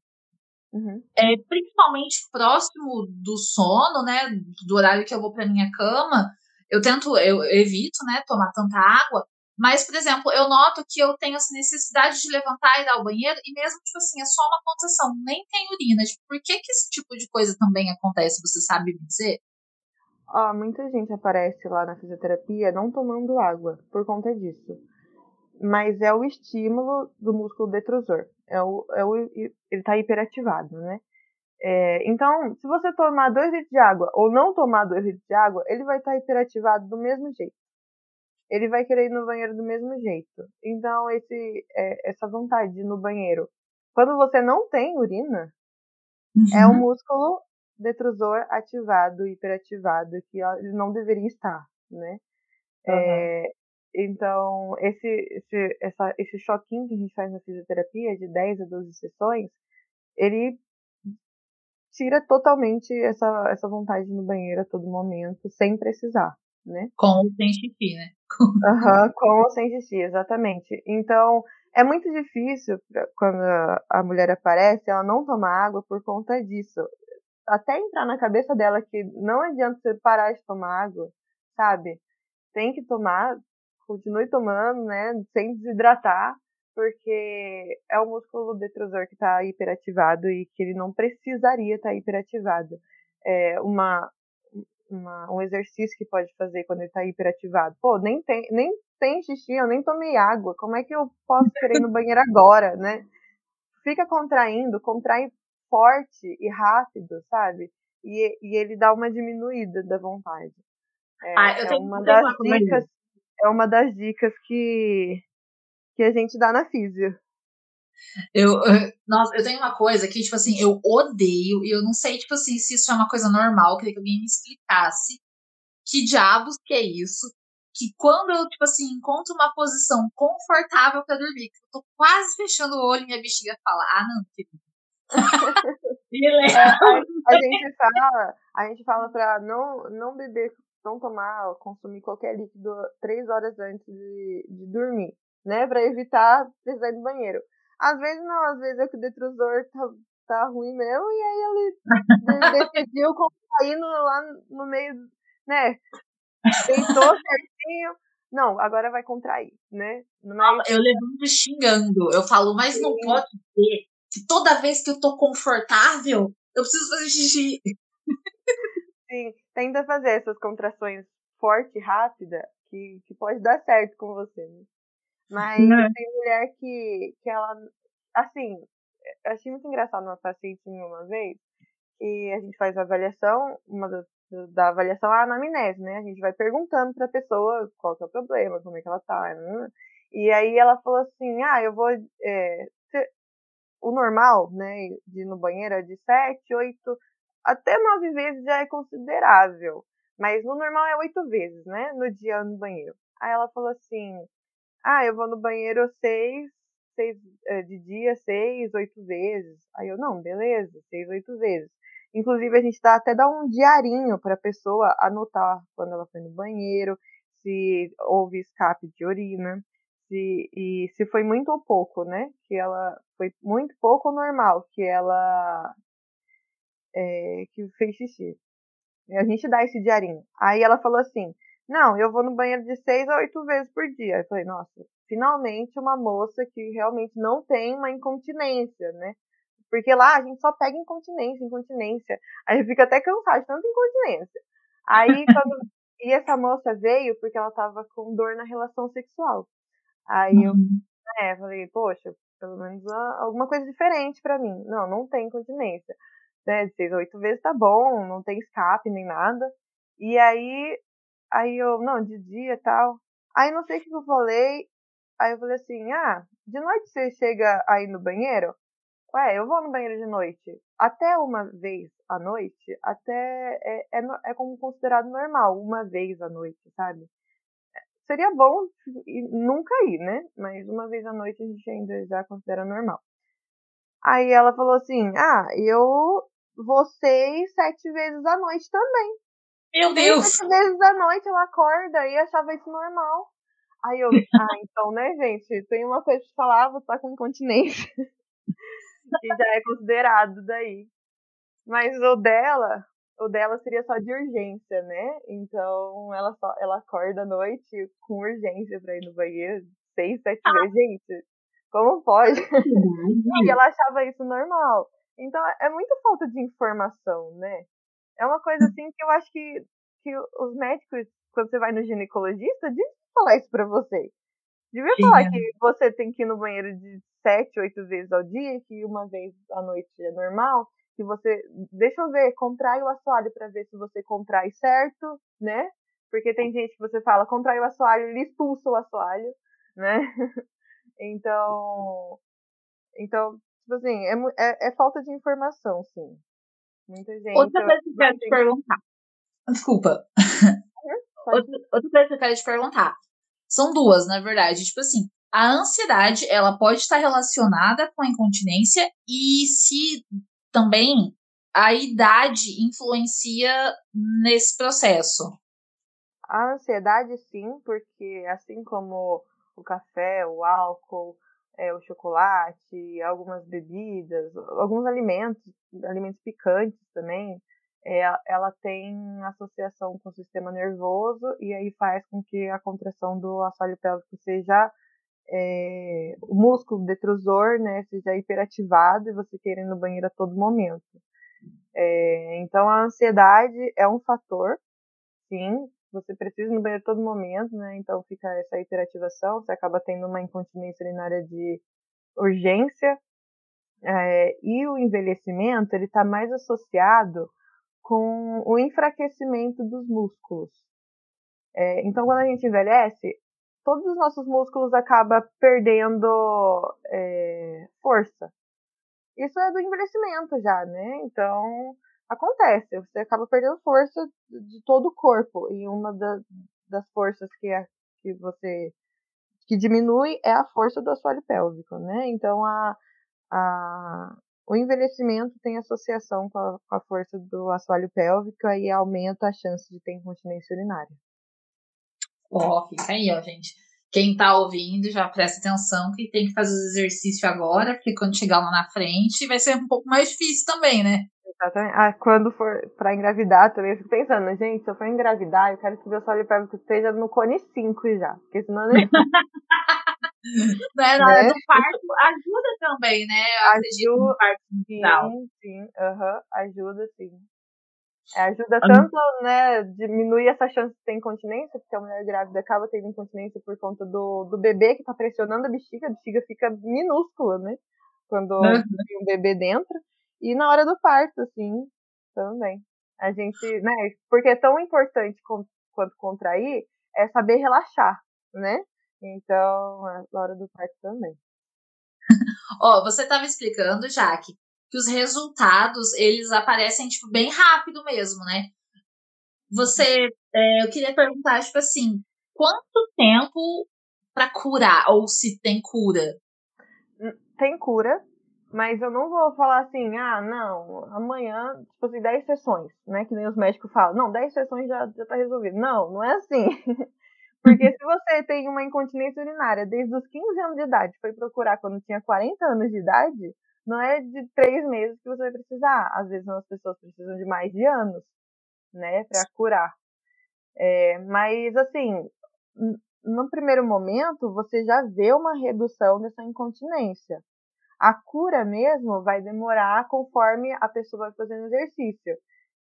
uhum. é, principalmente próximo do sono, né, do horário que eu vou pra minha cama, eu tento, eu evito, né, tomar tanta água, mas, por exemplo, eu noto que eu tenho essa necessidade de levantar e dar ao banheiro, e mesmo, tipo assim, é só uma concessão, nem tem urina. Tipo, por que, que esse tipo de coisa também acontece? Você sabe me dizer? Ah, muita gente aparece lá na fisioterapia não tomando água por conta disso. Mas é o estímulo do músculo detrusor. É o, é o, ele está hiperativado, né? É, então, se você tomar 2 litros de água ou não tomar 2 litros de água, ele vai estar tá hiperativado do mesmo jeito ele vai querer ir no banheiro do mesmo jeito. Então, esse, é, essa vontade de ir no banheiro, quando você não tem urina, uhum. é um músculo detrusor ativado, hiperativado, que não deveria estar, né? Uhum. É, então, esse, esse, essa, esse choquinho que a gente faz na fisioterapia, de 10 a 12 sessões, ele tira totalmente essa, essa vontade no banheiro a todo momento, sem precisar, né? Com o sem xixi, né? Uhum, com ou sem xixi, exatamente. Então, é muito difícil quando a mulher aparece, ela não toma água por conta disso. Até entrar na cabeça dela que não adianta você parar de tomar água, sabe? Tem que tomar, continue tomando, né? Sem desidratar, porque é o músculo detrusor que está hiperativado e que ele não precisaria estar tá hiperativado. É uma, uma, um exercício que pode fazer quando ele está hiperativado. Pô, nem tem, nem tem xixi, eu nem tomei água. Como é que eu posso querer ir no banheiro agora, né? Fica contraindo, contrai forte e rápido, sabe? E, e ele dá uma diminuída da vontade. É, ah, é uma das dicas, é uma das dicas que, que a gente dá na física. Eu, nossa, eu tenho uma coisa que, tipo assim, eu odeio, e eu não sei, tipo assim, se isso é uma coisa normal, queria que alguém me explicasse que diabos que é isso. Que quando eu, tipo assim, encontro uma posição confortável para dormir, que eu tô quase fechando o olho e minha bexiga fala, ah, não, querido. É, a, a, gente fala, a gente fala pra não, não beber, não tomar, consumir qualquer líquido três horas antes de, de dormir, né? Pra evitar precisar ir no banheiro. Às vezes não, às vezes é que o detrusor tá, tá ruim mesmo, e aí ele decidiu contrair no, lá no meio, né? Deitou certinho. Não, agora vai contrair, né? Meio... Eu levanto xingando. Eu falo, mas não pode ser que toda vez que eu tô confortável, eu preciso fazer xixi. Sim, tenta fazer essas contrações forte e rápida, que, que pode dar certo com você, né? Mas né? tem mulher que, que ela. Assim, eu achei muito engraçado uma paciente uma vez, que a gente faz a avaliação, uma das, da avaliação é a anamnese, né? A gente vai perguntando pra pessoa qual que é o problema, como é que ela tá. Né? E aí ela falou assim, ah, eu vou. É, o normal, né, de ir no banheiro é de sete, oito, até nove vezes já é considerável. Mas no normal é oito vezes, né? No dia no banheiro. Aí ela falou assim, ah, eu vou no banheiro seis, seis é, de dia, seis, oito vezes. Aí eu, não, beleza, seis, oito vezes. Inclusive, a gente dá até dá um diarinho para a pessoa anotar quando ela foi no banheiro, se houve escape de urina, se, e se foi muito ou pouco, né? Que ela foi muito pouco ou normal, que ela é, que fez xixi. A gente dá esse diarinho. Aí ela falou assim: não, eu vou no banheiro de seis a oito vezes por dia. Eu falei, nossa, finalmente uma moça que realmente não tem uma incontinência, né? Porque lá a gente só pega incontinência, incontinência. A gente fica até cansado de tanta incontinência. Aí, quando. e essa moça veio porque ela tava com dor na relação sexual. Aí eu uhum. é, falei, poxa, pelo menos alguma coisa diferente para mim. Não, não tem incontinência. Né, de seis a oito vezes tá bom, não tem escape nem nada. E aí Aí eu, não, de dia e tal. Aí não sei o que eu falei. Aí eu falei assim, ah, de noite você chega aí no banheiro? Ué, eu vou no banheiro de noite. Até uma vez à noite, até é, é, é como considerado normal, uma vez à noite, sabe? Seria bom nunca ir, né? Mas uma vez à noite a gente ainda já considera normal. Aí ela falou assim: Ah, eu vou seis, sete vezes à noite também. Meu Deus! Sete vezes à noite ela acorda e achava isso normal. Aí eu, ah, então, né, gente? Tem uma coisa pra falar, você tá com incontinência. que já é considerado daí. Mas o dela, o dela seria só de urgência, né? Então ela só ela acorda à noite com urgência pra ir no banheiro, seis, sete ah. vezes, gente. Como pode? e ela achava isso normal. Então é muito falta de informação, né? É uma coisa assim que eu acho que, que os médicos, quando você vai no ginecologista, devia falar isso pra você. Devia falar que você tem que ir no banheiro de sete, oito vezes ao dia, que uma vez à noite é normal, que você, deixa eu ver, contrai o assoalho para ver se você contrai certo, né? Porque tem gente que você fala, contrai o assoalho, ele expulsa o assoalho, né? então, então, tipo assim, é, é, é, falta de informação, sim. Muita gente. Outra coisa que eu quero te perguntar. Desculpa. Outra, outra coisa que eu quero te perguntar. São duas, na verdade. Tipo assim, a ansiedade, ela pode estar relacionada com a incontinência e se também a idade influencia nesse processo. A ansiedade, sim, porque assim como o café, o álcool, é, o chocolate, algumas bebidas, alguns alimentos, alimentos picantes também, é, ela tem associação com o sistema nervoso e aí faz com que a contração do assoalho pélvico seja é, o músculo detrusor né, seja hiperativado e você queira ir no banheiro a todo momento. É, então a ansiedade é um fator, sim, você precisa ir no banheiro a todo momento, né? Então fica essa hiperativação, você acaba tendo uma incontinência urinária de urgência. É, e o envelhecimento ele está mais associado com o enfraquecimento dos músculos. É, então, quando a gente envelhece, todos os nossos músculos acabam perdendo é, força. Isso é do envelhecimento já, né? Então, acontece. Você acaba perdendo força de todo o corpo. E uma da, das forças que, é, que você que diminui é a força do assoalho pélvico, né? Então, a, a, o envelhecimento tem associação com a, com a força do assoalho pélvico e aumenta a chance de ter incontinência urinária. Ó, fica aí, ó, gente. Quem tá ouvindo já presta atenção que tem que fazer o exercício agora, porque quando chegar lá na frente vai ser um pouco mais difícil também, né? Exatamente. Ah, quando for pra engravidar também, eu fico pensando, gente, se eu for engravidar, eu quero que o meu sólido pélvico esteja no cone 5 já, porque senão... Nem... né, na hora né? do parto, ajuda também, né? Ajuda, parto sim, sim, uhum, ajuda sim. É, ajuda tanto, né, diminui essa chance de ter incontinência, porque a mulher grávida acaba tendo incontinência por conta do, do bebê que tá pressionando a bexiga, a bexiga fica minúscula, né, quando uhum. tem um bebê dentro. E na hora do parto, assim, também. A gente, né, porque é tão importante quanto contrair, é saber relaxar, né? Então, é, na hora do parto também. Ó, oh, você estava explicando, Jaque, que os resultados eles aparecem tipo bem rápido mesmo, né? Você, é, eu queria perguntar tipo assim, quanto tempo para curar ou se tem cura? Hum, tem cura, mas eu não vou falar assim, ah, não, amanhã, tipo assim, 10 sessões, né? Que nem os médicos falam. Não, 10 sessões já, já tá resolvido. Não, não é assim. Porque se você tem uma incontinência urinária desde os 15 anos de idade, foi procurar quando tinha 40 anos de idade, não é de três meses que você vai precisar. Às vezes as pessoas precisam de mais de anos, né, para curar. É, mas assim, no primeiro momento você já vê uma redução dessa incontinência. A cura mesmo vai demorar conforme a pessoa vai fazendo exercício.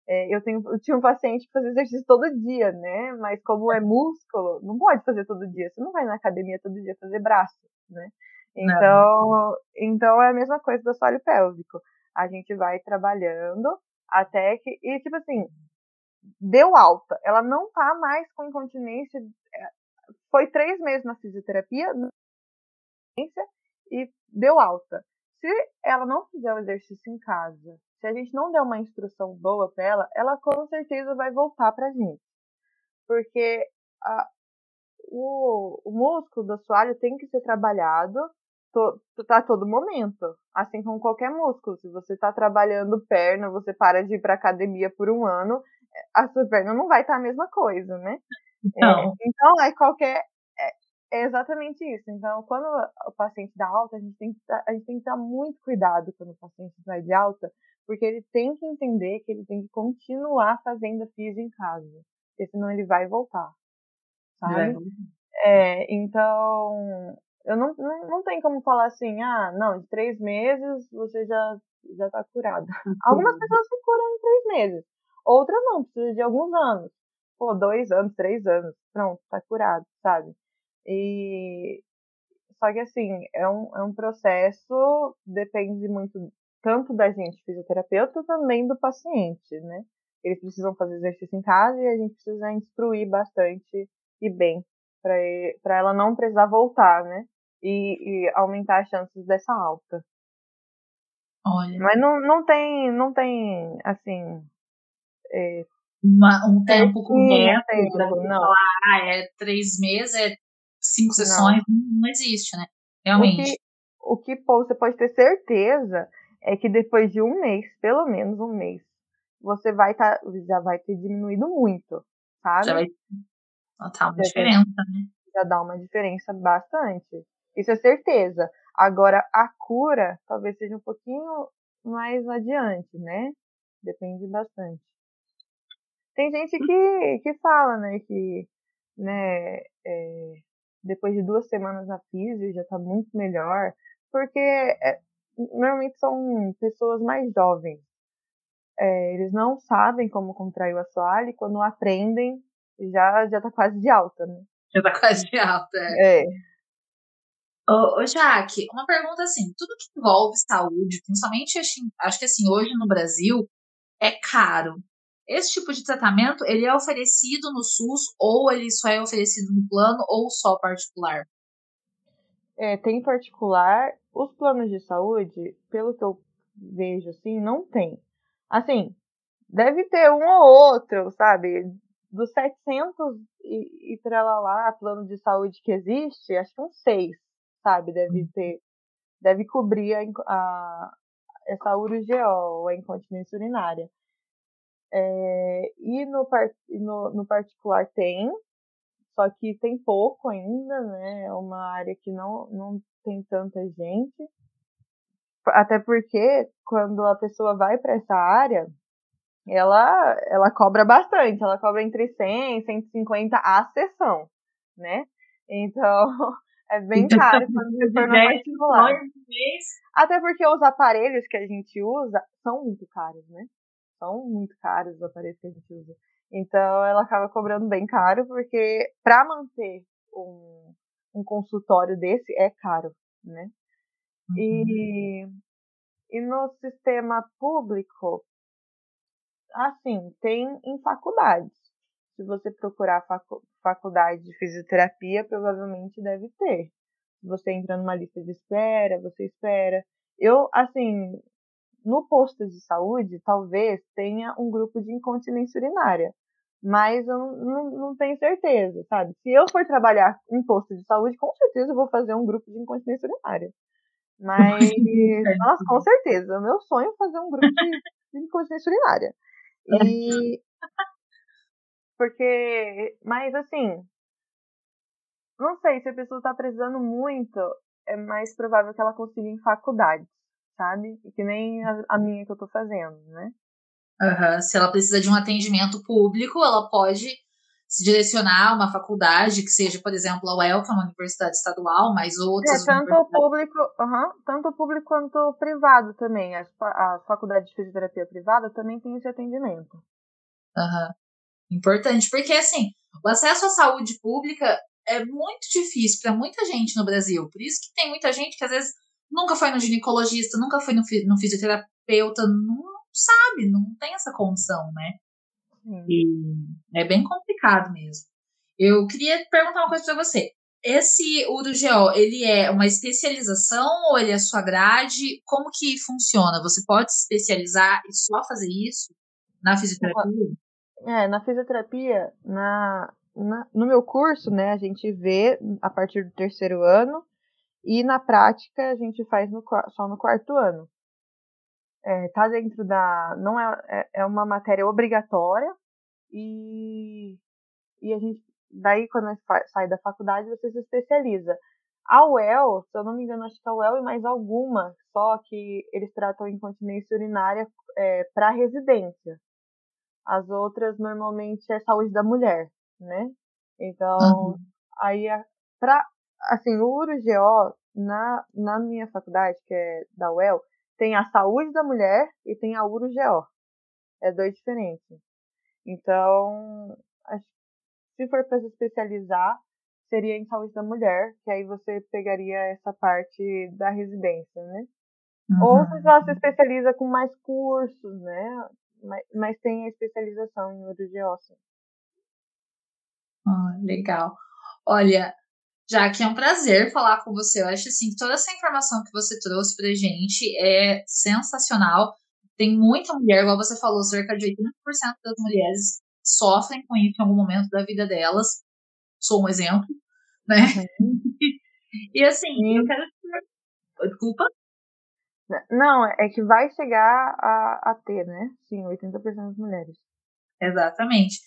É, eu, tenho, eu tinha um paciente que fazia exercício todo dia, né? Mas como é músculo, não pode fazer todo dia. Você não vai na academia todo dia fazer braço, né? Então, então é a mesma coisa do assoalho pélvico. A gente vai trabalhando até que. E tipo assim, deu alta. Ela não tá mais com incontinência. É, foi três meses na fisioterapia, e deu alta. Se ela não fizer o exercício em casa, se a gente não der uma instrução boa para ela, ela com certeza vai voltar para a gente. Porque a, o, o músculo do assoalho tem que ser trabalhado to, a todo momento. Assim como qualquer músculo. Se você está trabalhando perna, você para de ir para academia por um ano, a sua perna não vai estar tá a mesma coisa, né? Não. É, então, é qualquer. É, é, exatamente isso. Então, quando o paciente dá alta, a gente, tem que, a gente tem que dar muito cuidado quando o paciente vai de alta, porque ele tem que entender que ele tem que continuar fazendo a física em casa, porque senão ele vai voltar, sabe? É. é, então, eu não, não, não tem como falar assim, ah, não, de três meses você já, já tá curado. Algumas pessoas se curam em três meses, outras não, precisa de alguns anos. Pô, dois anos, três anos, pronto, tá curado, sabe? E só que assim, é um, é um processo, depende muito tanto da gente, fisioterapeuta, também do paciente, né? Eles precisam fazer exercício em casa e a gente precisa instruir bastante e bem para ela não precisar voltar, né? E, e, aumentar as chances dessa alta. Olha. Mas não, não tem, não tem, assim. É, Uma, um tempo correto para falar, ah, é três meses, é cinco sessões, não, não existe, né? Realmente. O que, o que você pode ter certeza é que depois de um mês, pelo menos um mês, você vai estar, tá, já vai ter diminuído muito, sabe? Já vai notar uma já diferença, né? Já dá uma diferença bastante. Isso é certeza. Agora, a cura talvez seja um pouquinho mais adiante, né? Depende bastante. Tem gente que, que fala, né, que né, é, depois de duas semanas na física já tá muito melhor, porque é, normalmente são pessoas mais jovens. É, eles não sabem como contrair o assoalho e quando aprendem já já tá quase de alta, né? Já tá quase de alta, é. é. Ô, ô Jaque, uma pergunta assim, tudo que envolve saúde, principalmente acho que assim, hoje no Brasil, é caro. Esse tipo de tratamento, ele é oferecido no SUS ou ele só é oferecido no plano ou só particular? É, tem particular os planos de saúde, pelo que eu vejo, assim, não tem. Assim, deve ter um ou outro, sabe? Dos 700 e, e lá plano de saúde que existe, acho que uns seis, sabe? Deve uhum. ter, deve cobrir a, a essa URGO, a incontinência urinária. É, e no, no, no particular tem, só que tem pouco ainda, né? É uma área que não, não tem tanta gente. Até porque quando a pessoa vai para essa área, ela, ela cobra bastante, ela cobra entre 100 e 150 a sessão, né? Então, é bem caro quando você for no particular. Até porque os aparelhos que a gente usa são muito caros, né? São muito caros os aparelhos que a gente usa. Então ela acaba cobrando bem caro, porque para manter um, um consultório desse é caro, né? Uhum. E, e no sistema público, assim, tem em faculdades. Se você procurar facu faculdade de fisioterapia, provavelmente deve ter. Você entra numa lista de espera, você espera. Eu, assim, no posto de saúde, talvez tenha um grupo de incontinência urinária mas eu não, não, tenho certeza, sabe? Se eu for trabalhar em posto de saúde, com certeza eu vou fazer um grupo de incontinência urinária. Mas, nossa, com certeza. O meu sonho é fazer um grupo de, de incontinência urinária. E. Porque. Mas, assim. Não sei, se a pessoa está precisando muito, é mais provável que ela consiga em faculdade, sabe? Que nem a, a minha que eu estou fazendo, né? Uhum. Se ela precisa de um atendimento público, ela pode se direcionar a uma faculdade que seja, por exemplo, a UEL, que é uma universidade estadual, mas outras. É, tanto o público, uhum, tanto público quanto privado também. A, a faculdade de fisioterapia privada também tem esse atendimento. Uhum. Importante, porque assim, o acesso à saúde pública é muito difícil para muita gente no Brasil. Por isso que tem muita gente que às vezes nunca foi no ginecologista, nunca foi no, no fisioterapeuta, não sabe, não tem essa condição, né? Sim. E é bem complicado mesmo. Eu queria perguntar uma coisa para você. esse URUGO, ele é uma especialização ou ele é sua grade? Como que funciona? Você pode se especializar e só fazer isso na fisioterapia? É, na fisioterapia, na, na, no meu curso, né, a gente vê a partir do terceiro ano e na prática a gente faz no, só no quarto ano. É, tá dentro da. Não é, é, é uma matéria obrigatória e, e a gente daí quando sai da faculdade você se especializa. A UEL, se eu não me engano, acho que a UEL e mais alguma, só que eles tratam incontinência urinária é, para residência. As outras normalmente é saúde da mulher, né? Então, uhum. aí para assim, o URGO na, na minha faculdade, que é da UEL, tem a saúde da mulher e tem a URGO. É dois diferentes. Então, acho se for para se especializar, seria em saúde da mulher, que aí você pegaria essa parte da residência, né? Uhum. Ou se ela se especializa com mais cursos, né? Mas, mas tem a especialização em urologia Oh, legal. Olha, já que é um prazer falar com você. Eu acho assim que toda essa informação que você trouxe pra gente é sensacional. Tem muita mulher, igual você falou, cerca de 80% das mulheres sofrem com isso em algum momento da vida delas. Sou um exemplo, né? Uhum. e assim, Sim. eu quero. Desculpa. Não, é que vai chegar a, a ter, né? Sim, 80% das mulheres. Exatamente.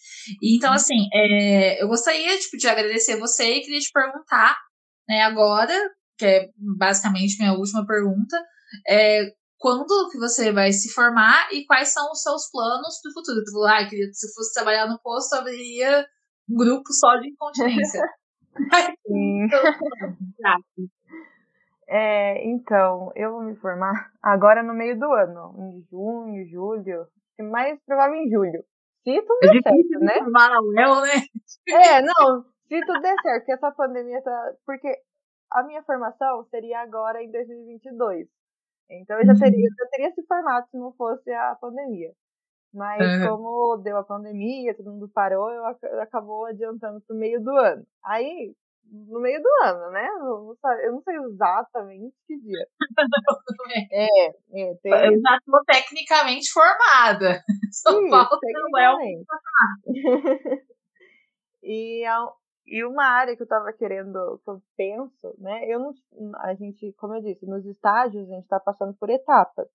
Então, uhum. assim, é, eu gostaria tipo, de agradecer você e queria te perguntar, né, agora, que é basicamente minha última pergunta, é, quando que você vai se formar e quais são os seus planos para o futuro. Tu falou, ah, queria, se fosse trabalhar no posto, abriria um grupo só de incontinência. é, então, eu vou me formar agora no meio do ano, em junho, julho, mais provável em julho. Se tudo é der certo, né? Né? É, não, se tudo der certo, porque essa pandemia tá. Porque a minha formação seria agora em 2022. Então eu já teria, uhum. eu teria se formado se não fosse a pandemia. Mas uhum. como deu a pandemia, todo mundo parou, eu, eu acabou adiantando pro meio do ano. Aí, no meio do ano, né? Eu não, não sei exatamente que dia. é, é tem... Eu já estou tecnicamente formada. Só Sim, falta o El E e uma área que eu estava querendo, que eu penso, né? Eu não, a gente, como eu disse, nos estágios a gente está passando por etapas.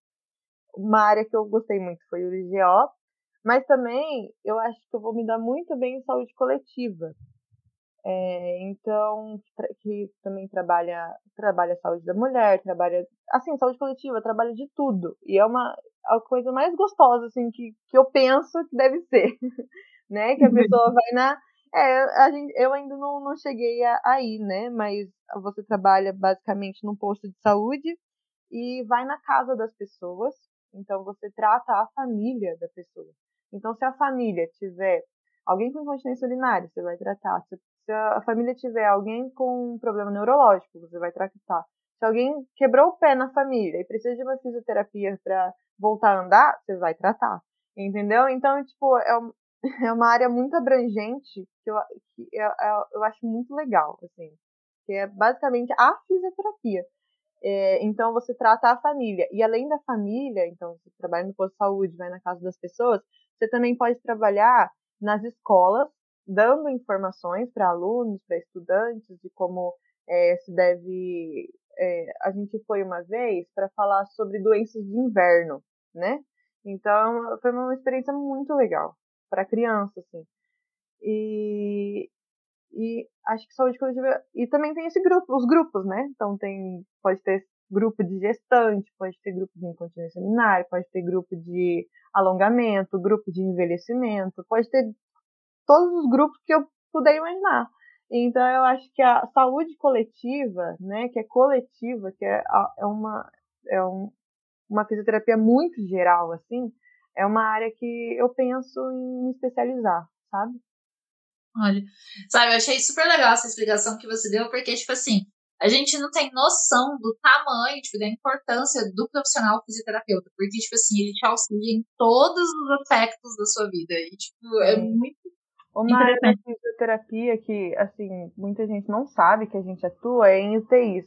Uma área que eu gostei muito foi o IGO, mas também eu acho que eu vou me dar muito bem em saúde coletiva. É, então, que também trabalha, trabalha a saúde da mulher, trabalha, assim, saúde coletiva, trabalha de tudo. E é uma a coisa mais gostosa, assim, que, que eu penso que deve ser, né? Que a pessoa vai na, é, a gente, eu ainda não, não cheguei aí, né? Mas você trabalha basicamente num posto de saúde e vai na casa das pessoas. Então você trata a família da pessoa. Então se a família tiver alguém com incontinência urinária, você vai tratar. Se, se a família tiver alguém com um problema neurológico, você vai tratar. Se alguém quebrou o pé na família e precisa de uma fisioterapia para voltar a andar, você vai tratar. Entendeu? Então, tipo, é, é uma área muito abrangente que eu, que eu, eu acho muito legal, assim, que é basicamente a fisioterapia. É, então você trata a família e além da família, então você trabalha no posto de saúde, vai na casa das pessoas, você também pode trabalhar nas escolas, dando informações para alunos, para estudantes de como é, se deve. É, a gente foi uma vez para falar sobre doenças de inverno, né? Então foi uma experiência muito legal para criança, assim. E, e acho que saúde coletiva. E também tem esse grupo, os grupos, né? Então tem. Pode ter grupo de gestante, pode ter grupo de incontinência urinária, pode ter grupo de alongamento, grupo de envelhecimento, pode ter todos os grupos que eu puder imaginar. Então eu acho que a saúde coletiva, né, que é coletiva, que é, é uma é um, uma fisioterapia muito geral assim, é uma área que eu penso em me especializar, sabe? Olha, sabe, eu achei super legal essa explicação que você deu, porque, tipo assim, a gente não tem noção do tamanho, tipo, da importância do profissional fisioterapeuta, porque, tipo assim, ele te auxilia em todos os aspectos da sua vida, e, tipo, é, é muito Uma área da fisioterapia que, assim, muita gente não sabe que a gente atua é em UTIs.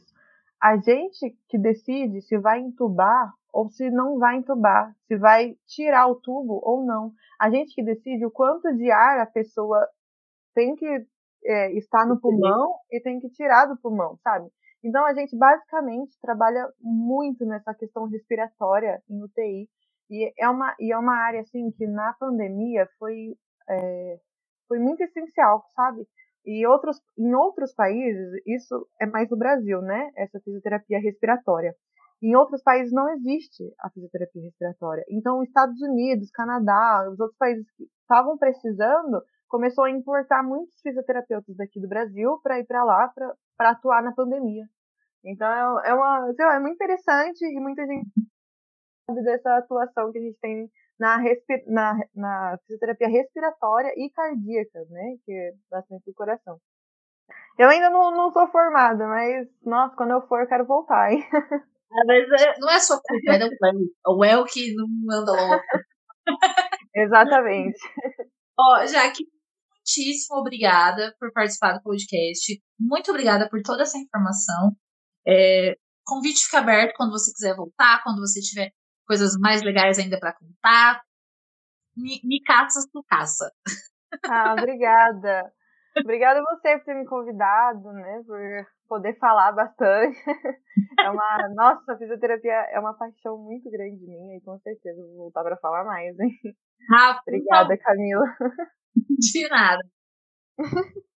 A gente que decide se vai entubar ou se não vai entubar, se vai tirar o tubo ou não. A gente que decide o quanto de ar a pessoa tem que é, estar no pulmão e tem que tirar do pulmão, sabe? Então a gente basicamente trabalha muito nessa questão respiratória em UTI e é uma e é uma área assim que na pandemia foi é, foi muito essencial, sabe? E outros em outros países isso é mais no Brasil, né? Essa fisioterapia respiratória. Em outros países não existe a fisioterapia respiratória. Então, Estados Unidos, Canadá, os outros países que estavam precisando, começou a importar muitos fisioterapeutas daqui do Brasil para ir para lá para atuar na pandemia. Então, é, é uma, sei lá, é muito interessante e muita gente sabe dessa atuação que a gente tem na, na, na fisioterapia respiratória e cardíaca, né? Que é bastante do coração. Eu ainda não, não sou formada, mas, nossa, quando eu for, eu quero voltar, hein? Mas é, não é só culpa, é o El que não anda louco. Exatamente. Ó, Jaque, muitíssimo obrigada por participar do podcast. Muito obrigada por toda essa informação. É, convite fica aberto quando você quiser voltar, quando você tiver coisas mais legais ainda para contar. Me, me caça, tu caça. Ah, obrigada. Obrigada a você por ter me convidado, né? Por poder falar bastante. É uma, nossa, a fisioterapia é uma paixão muito grande minha e com certeza vou voltar para falar mais, hein? Ah, Obrigada, Camila. De nada.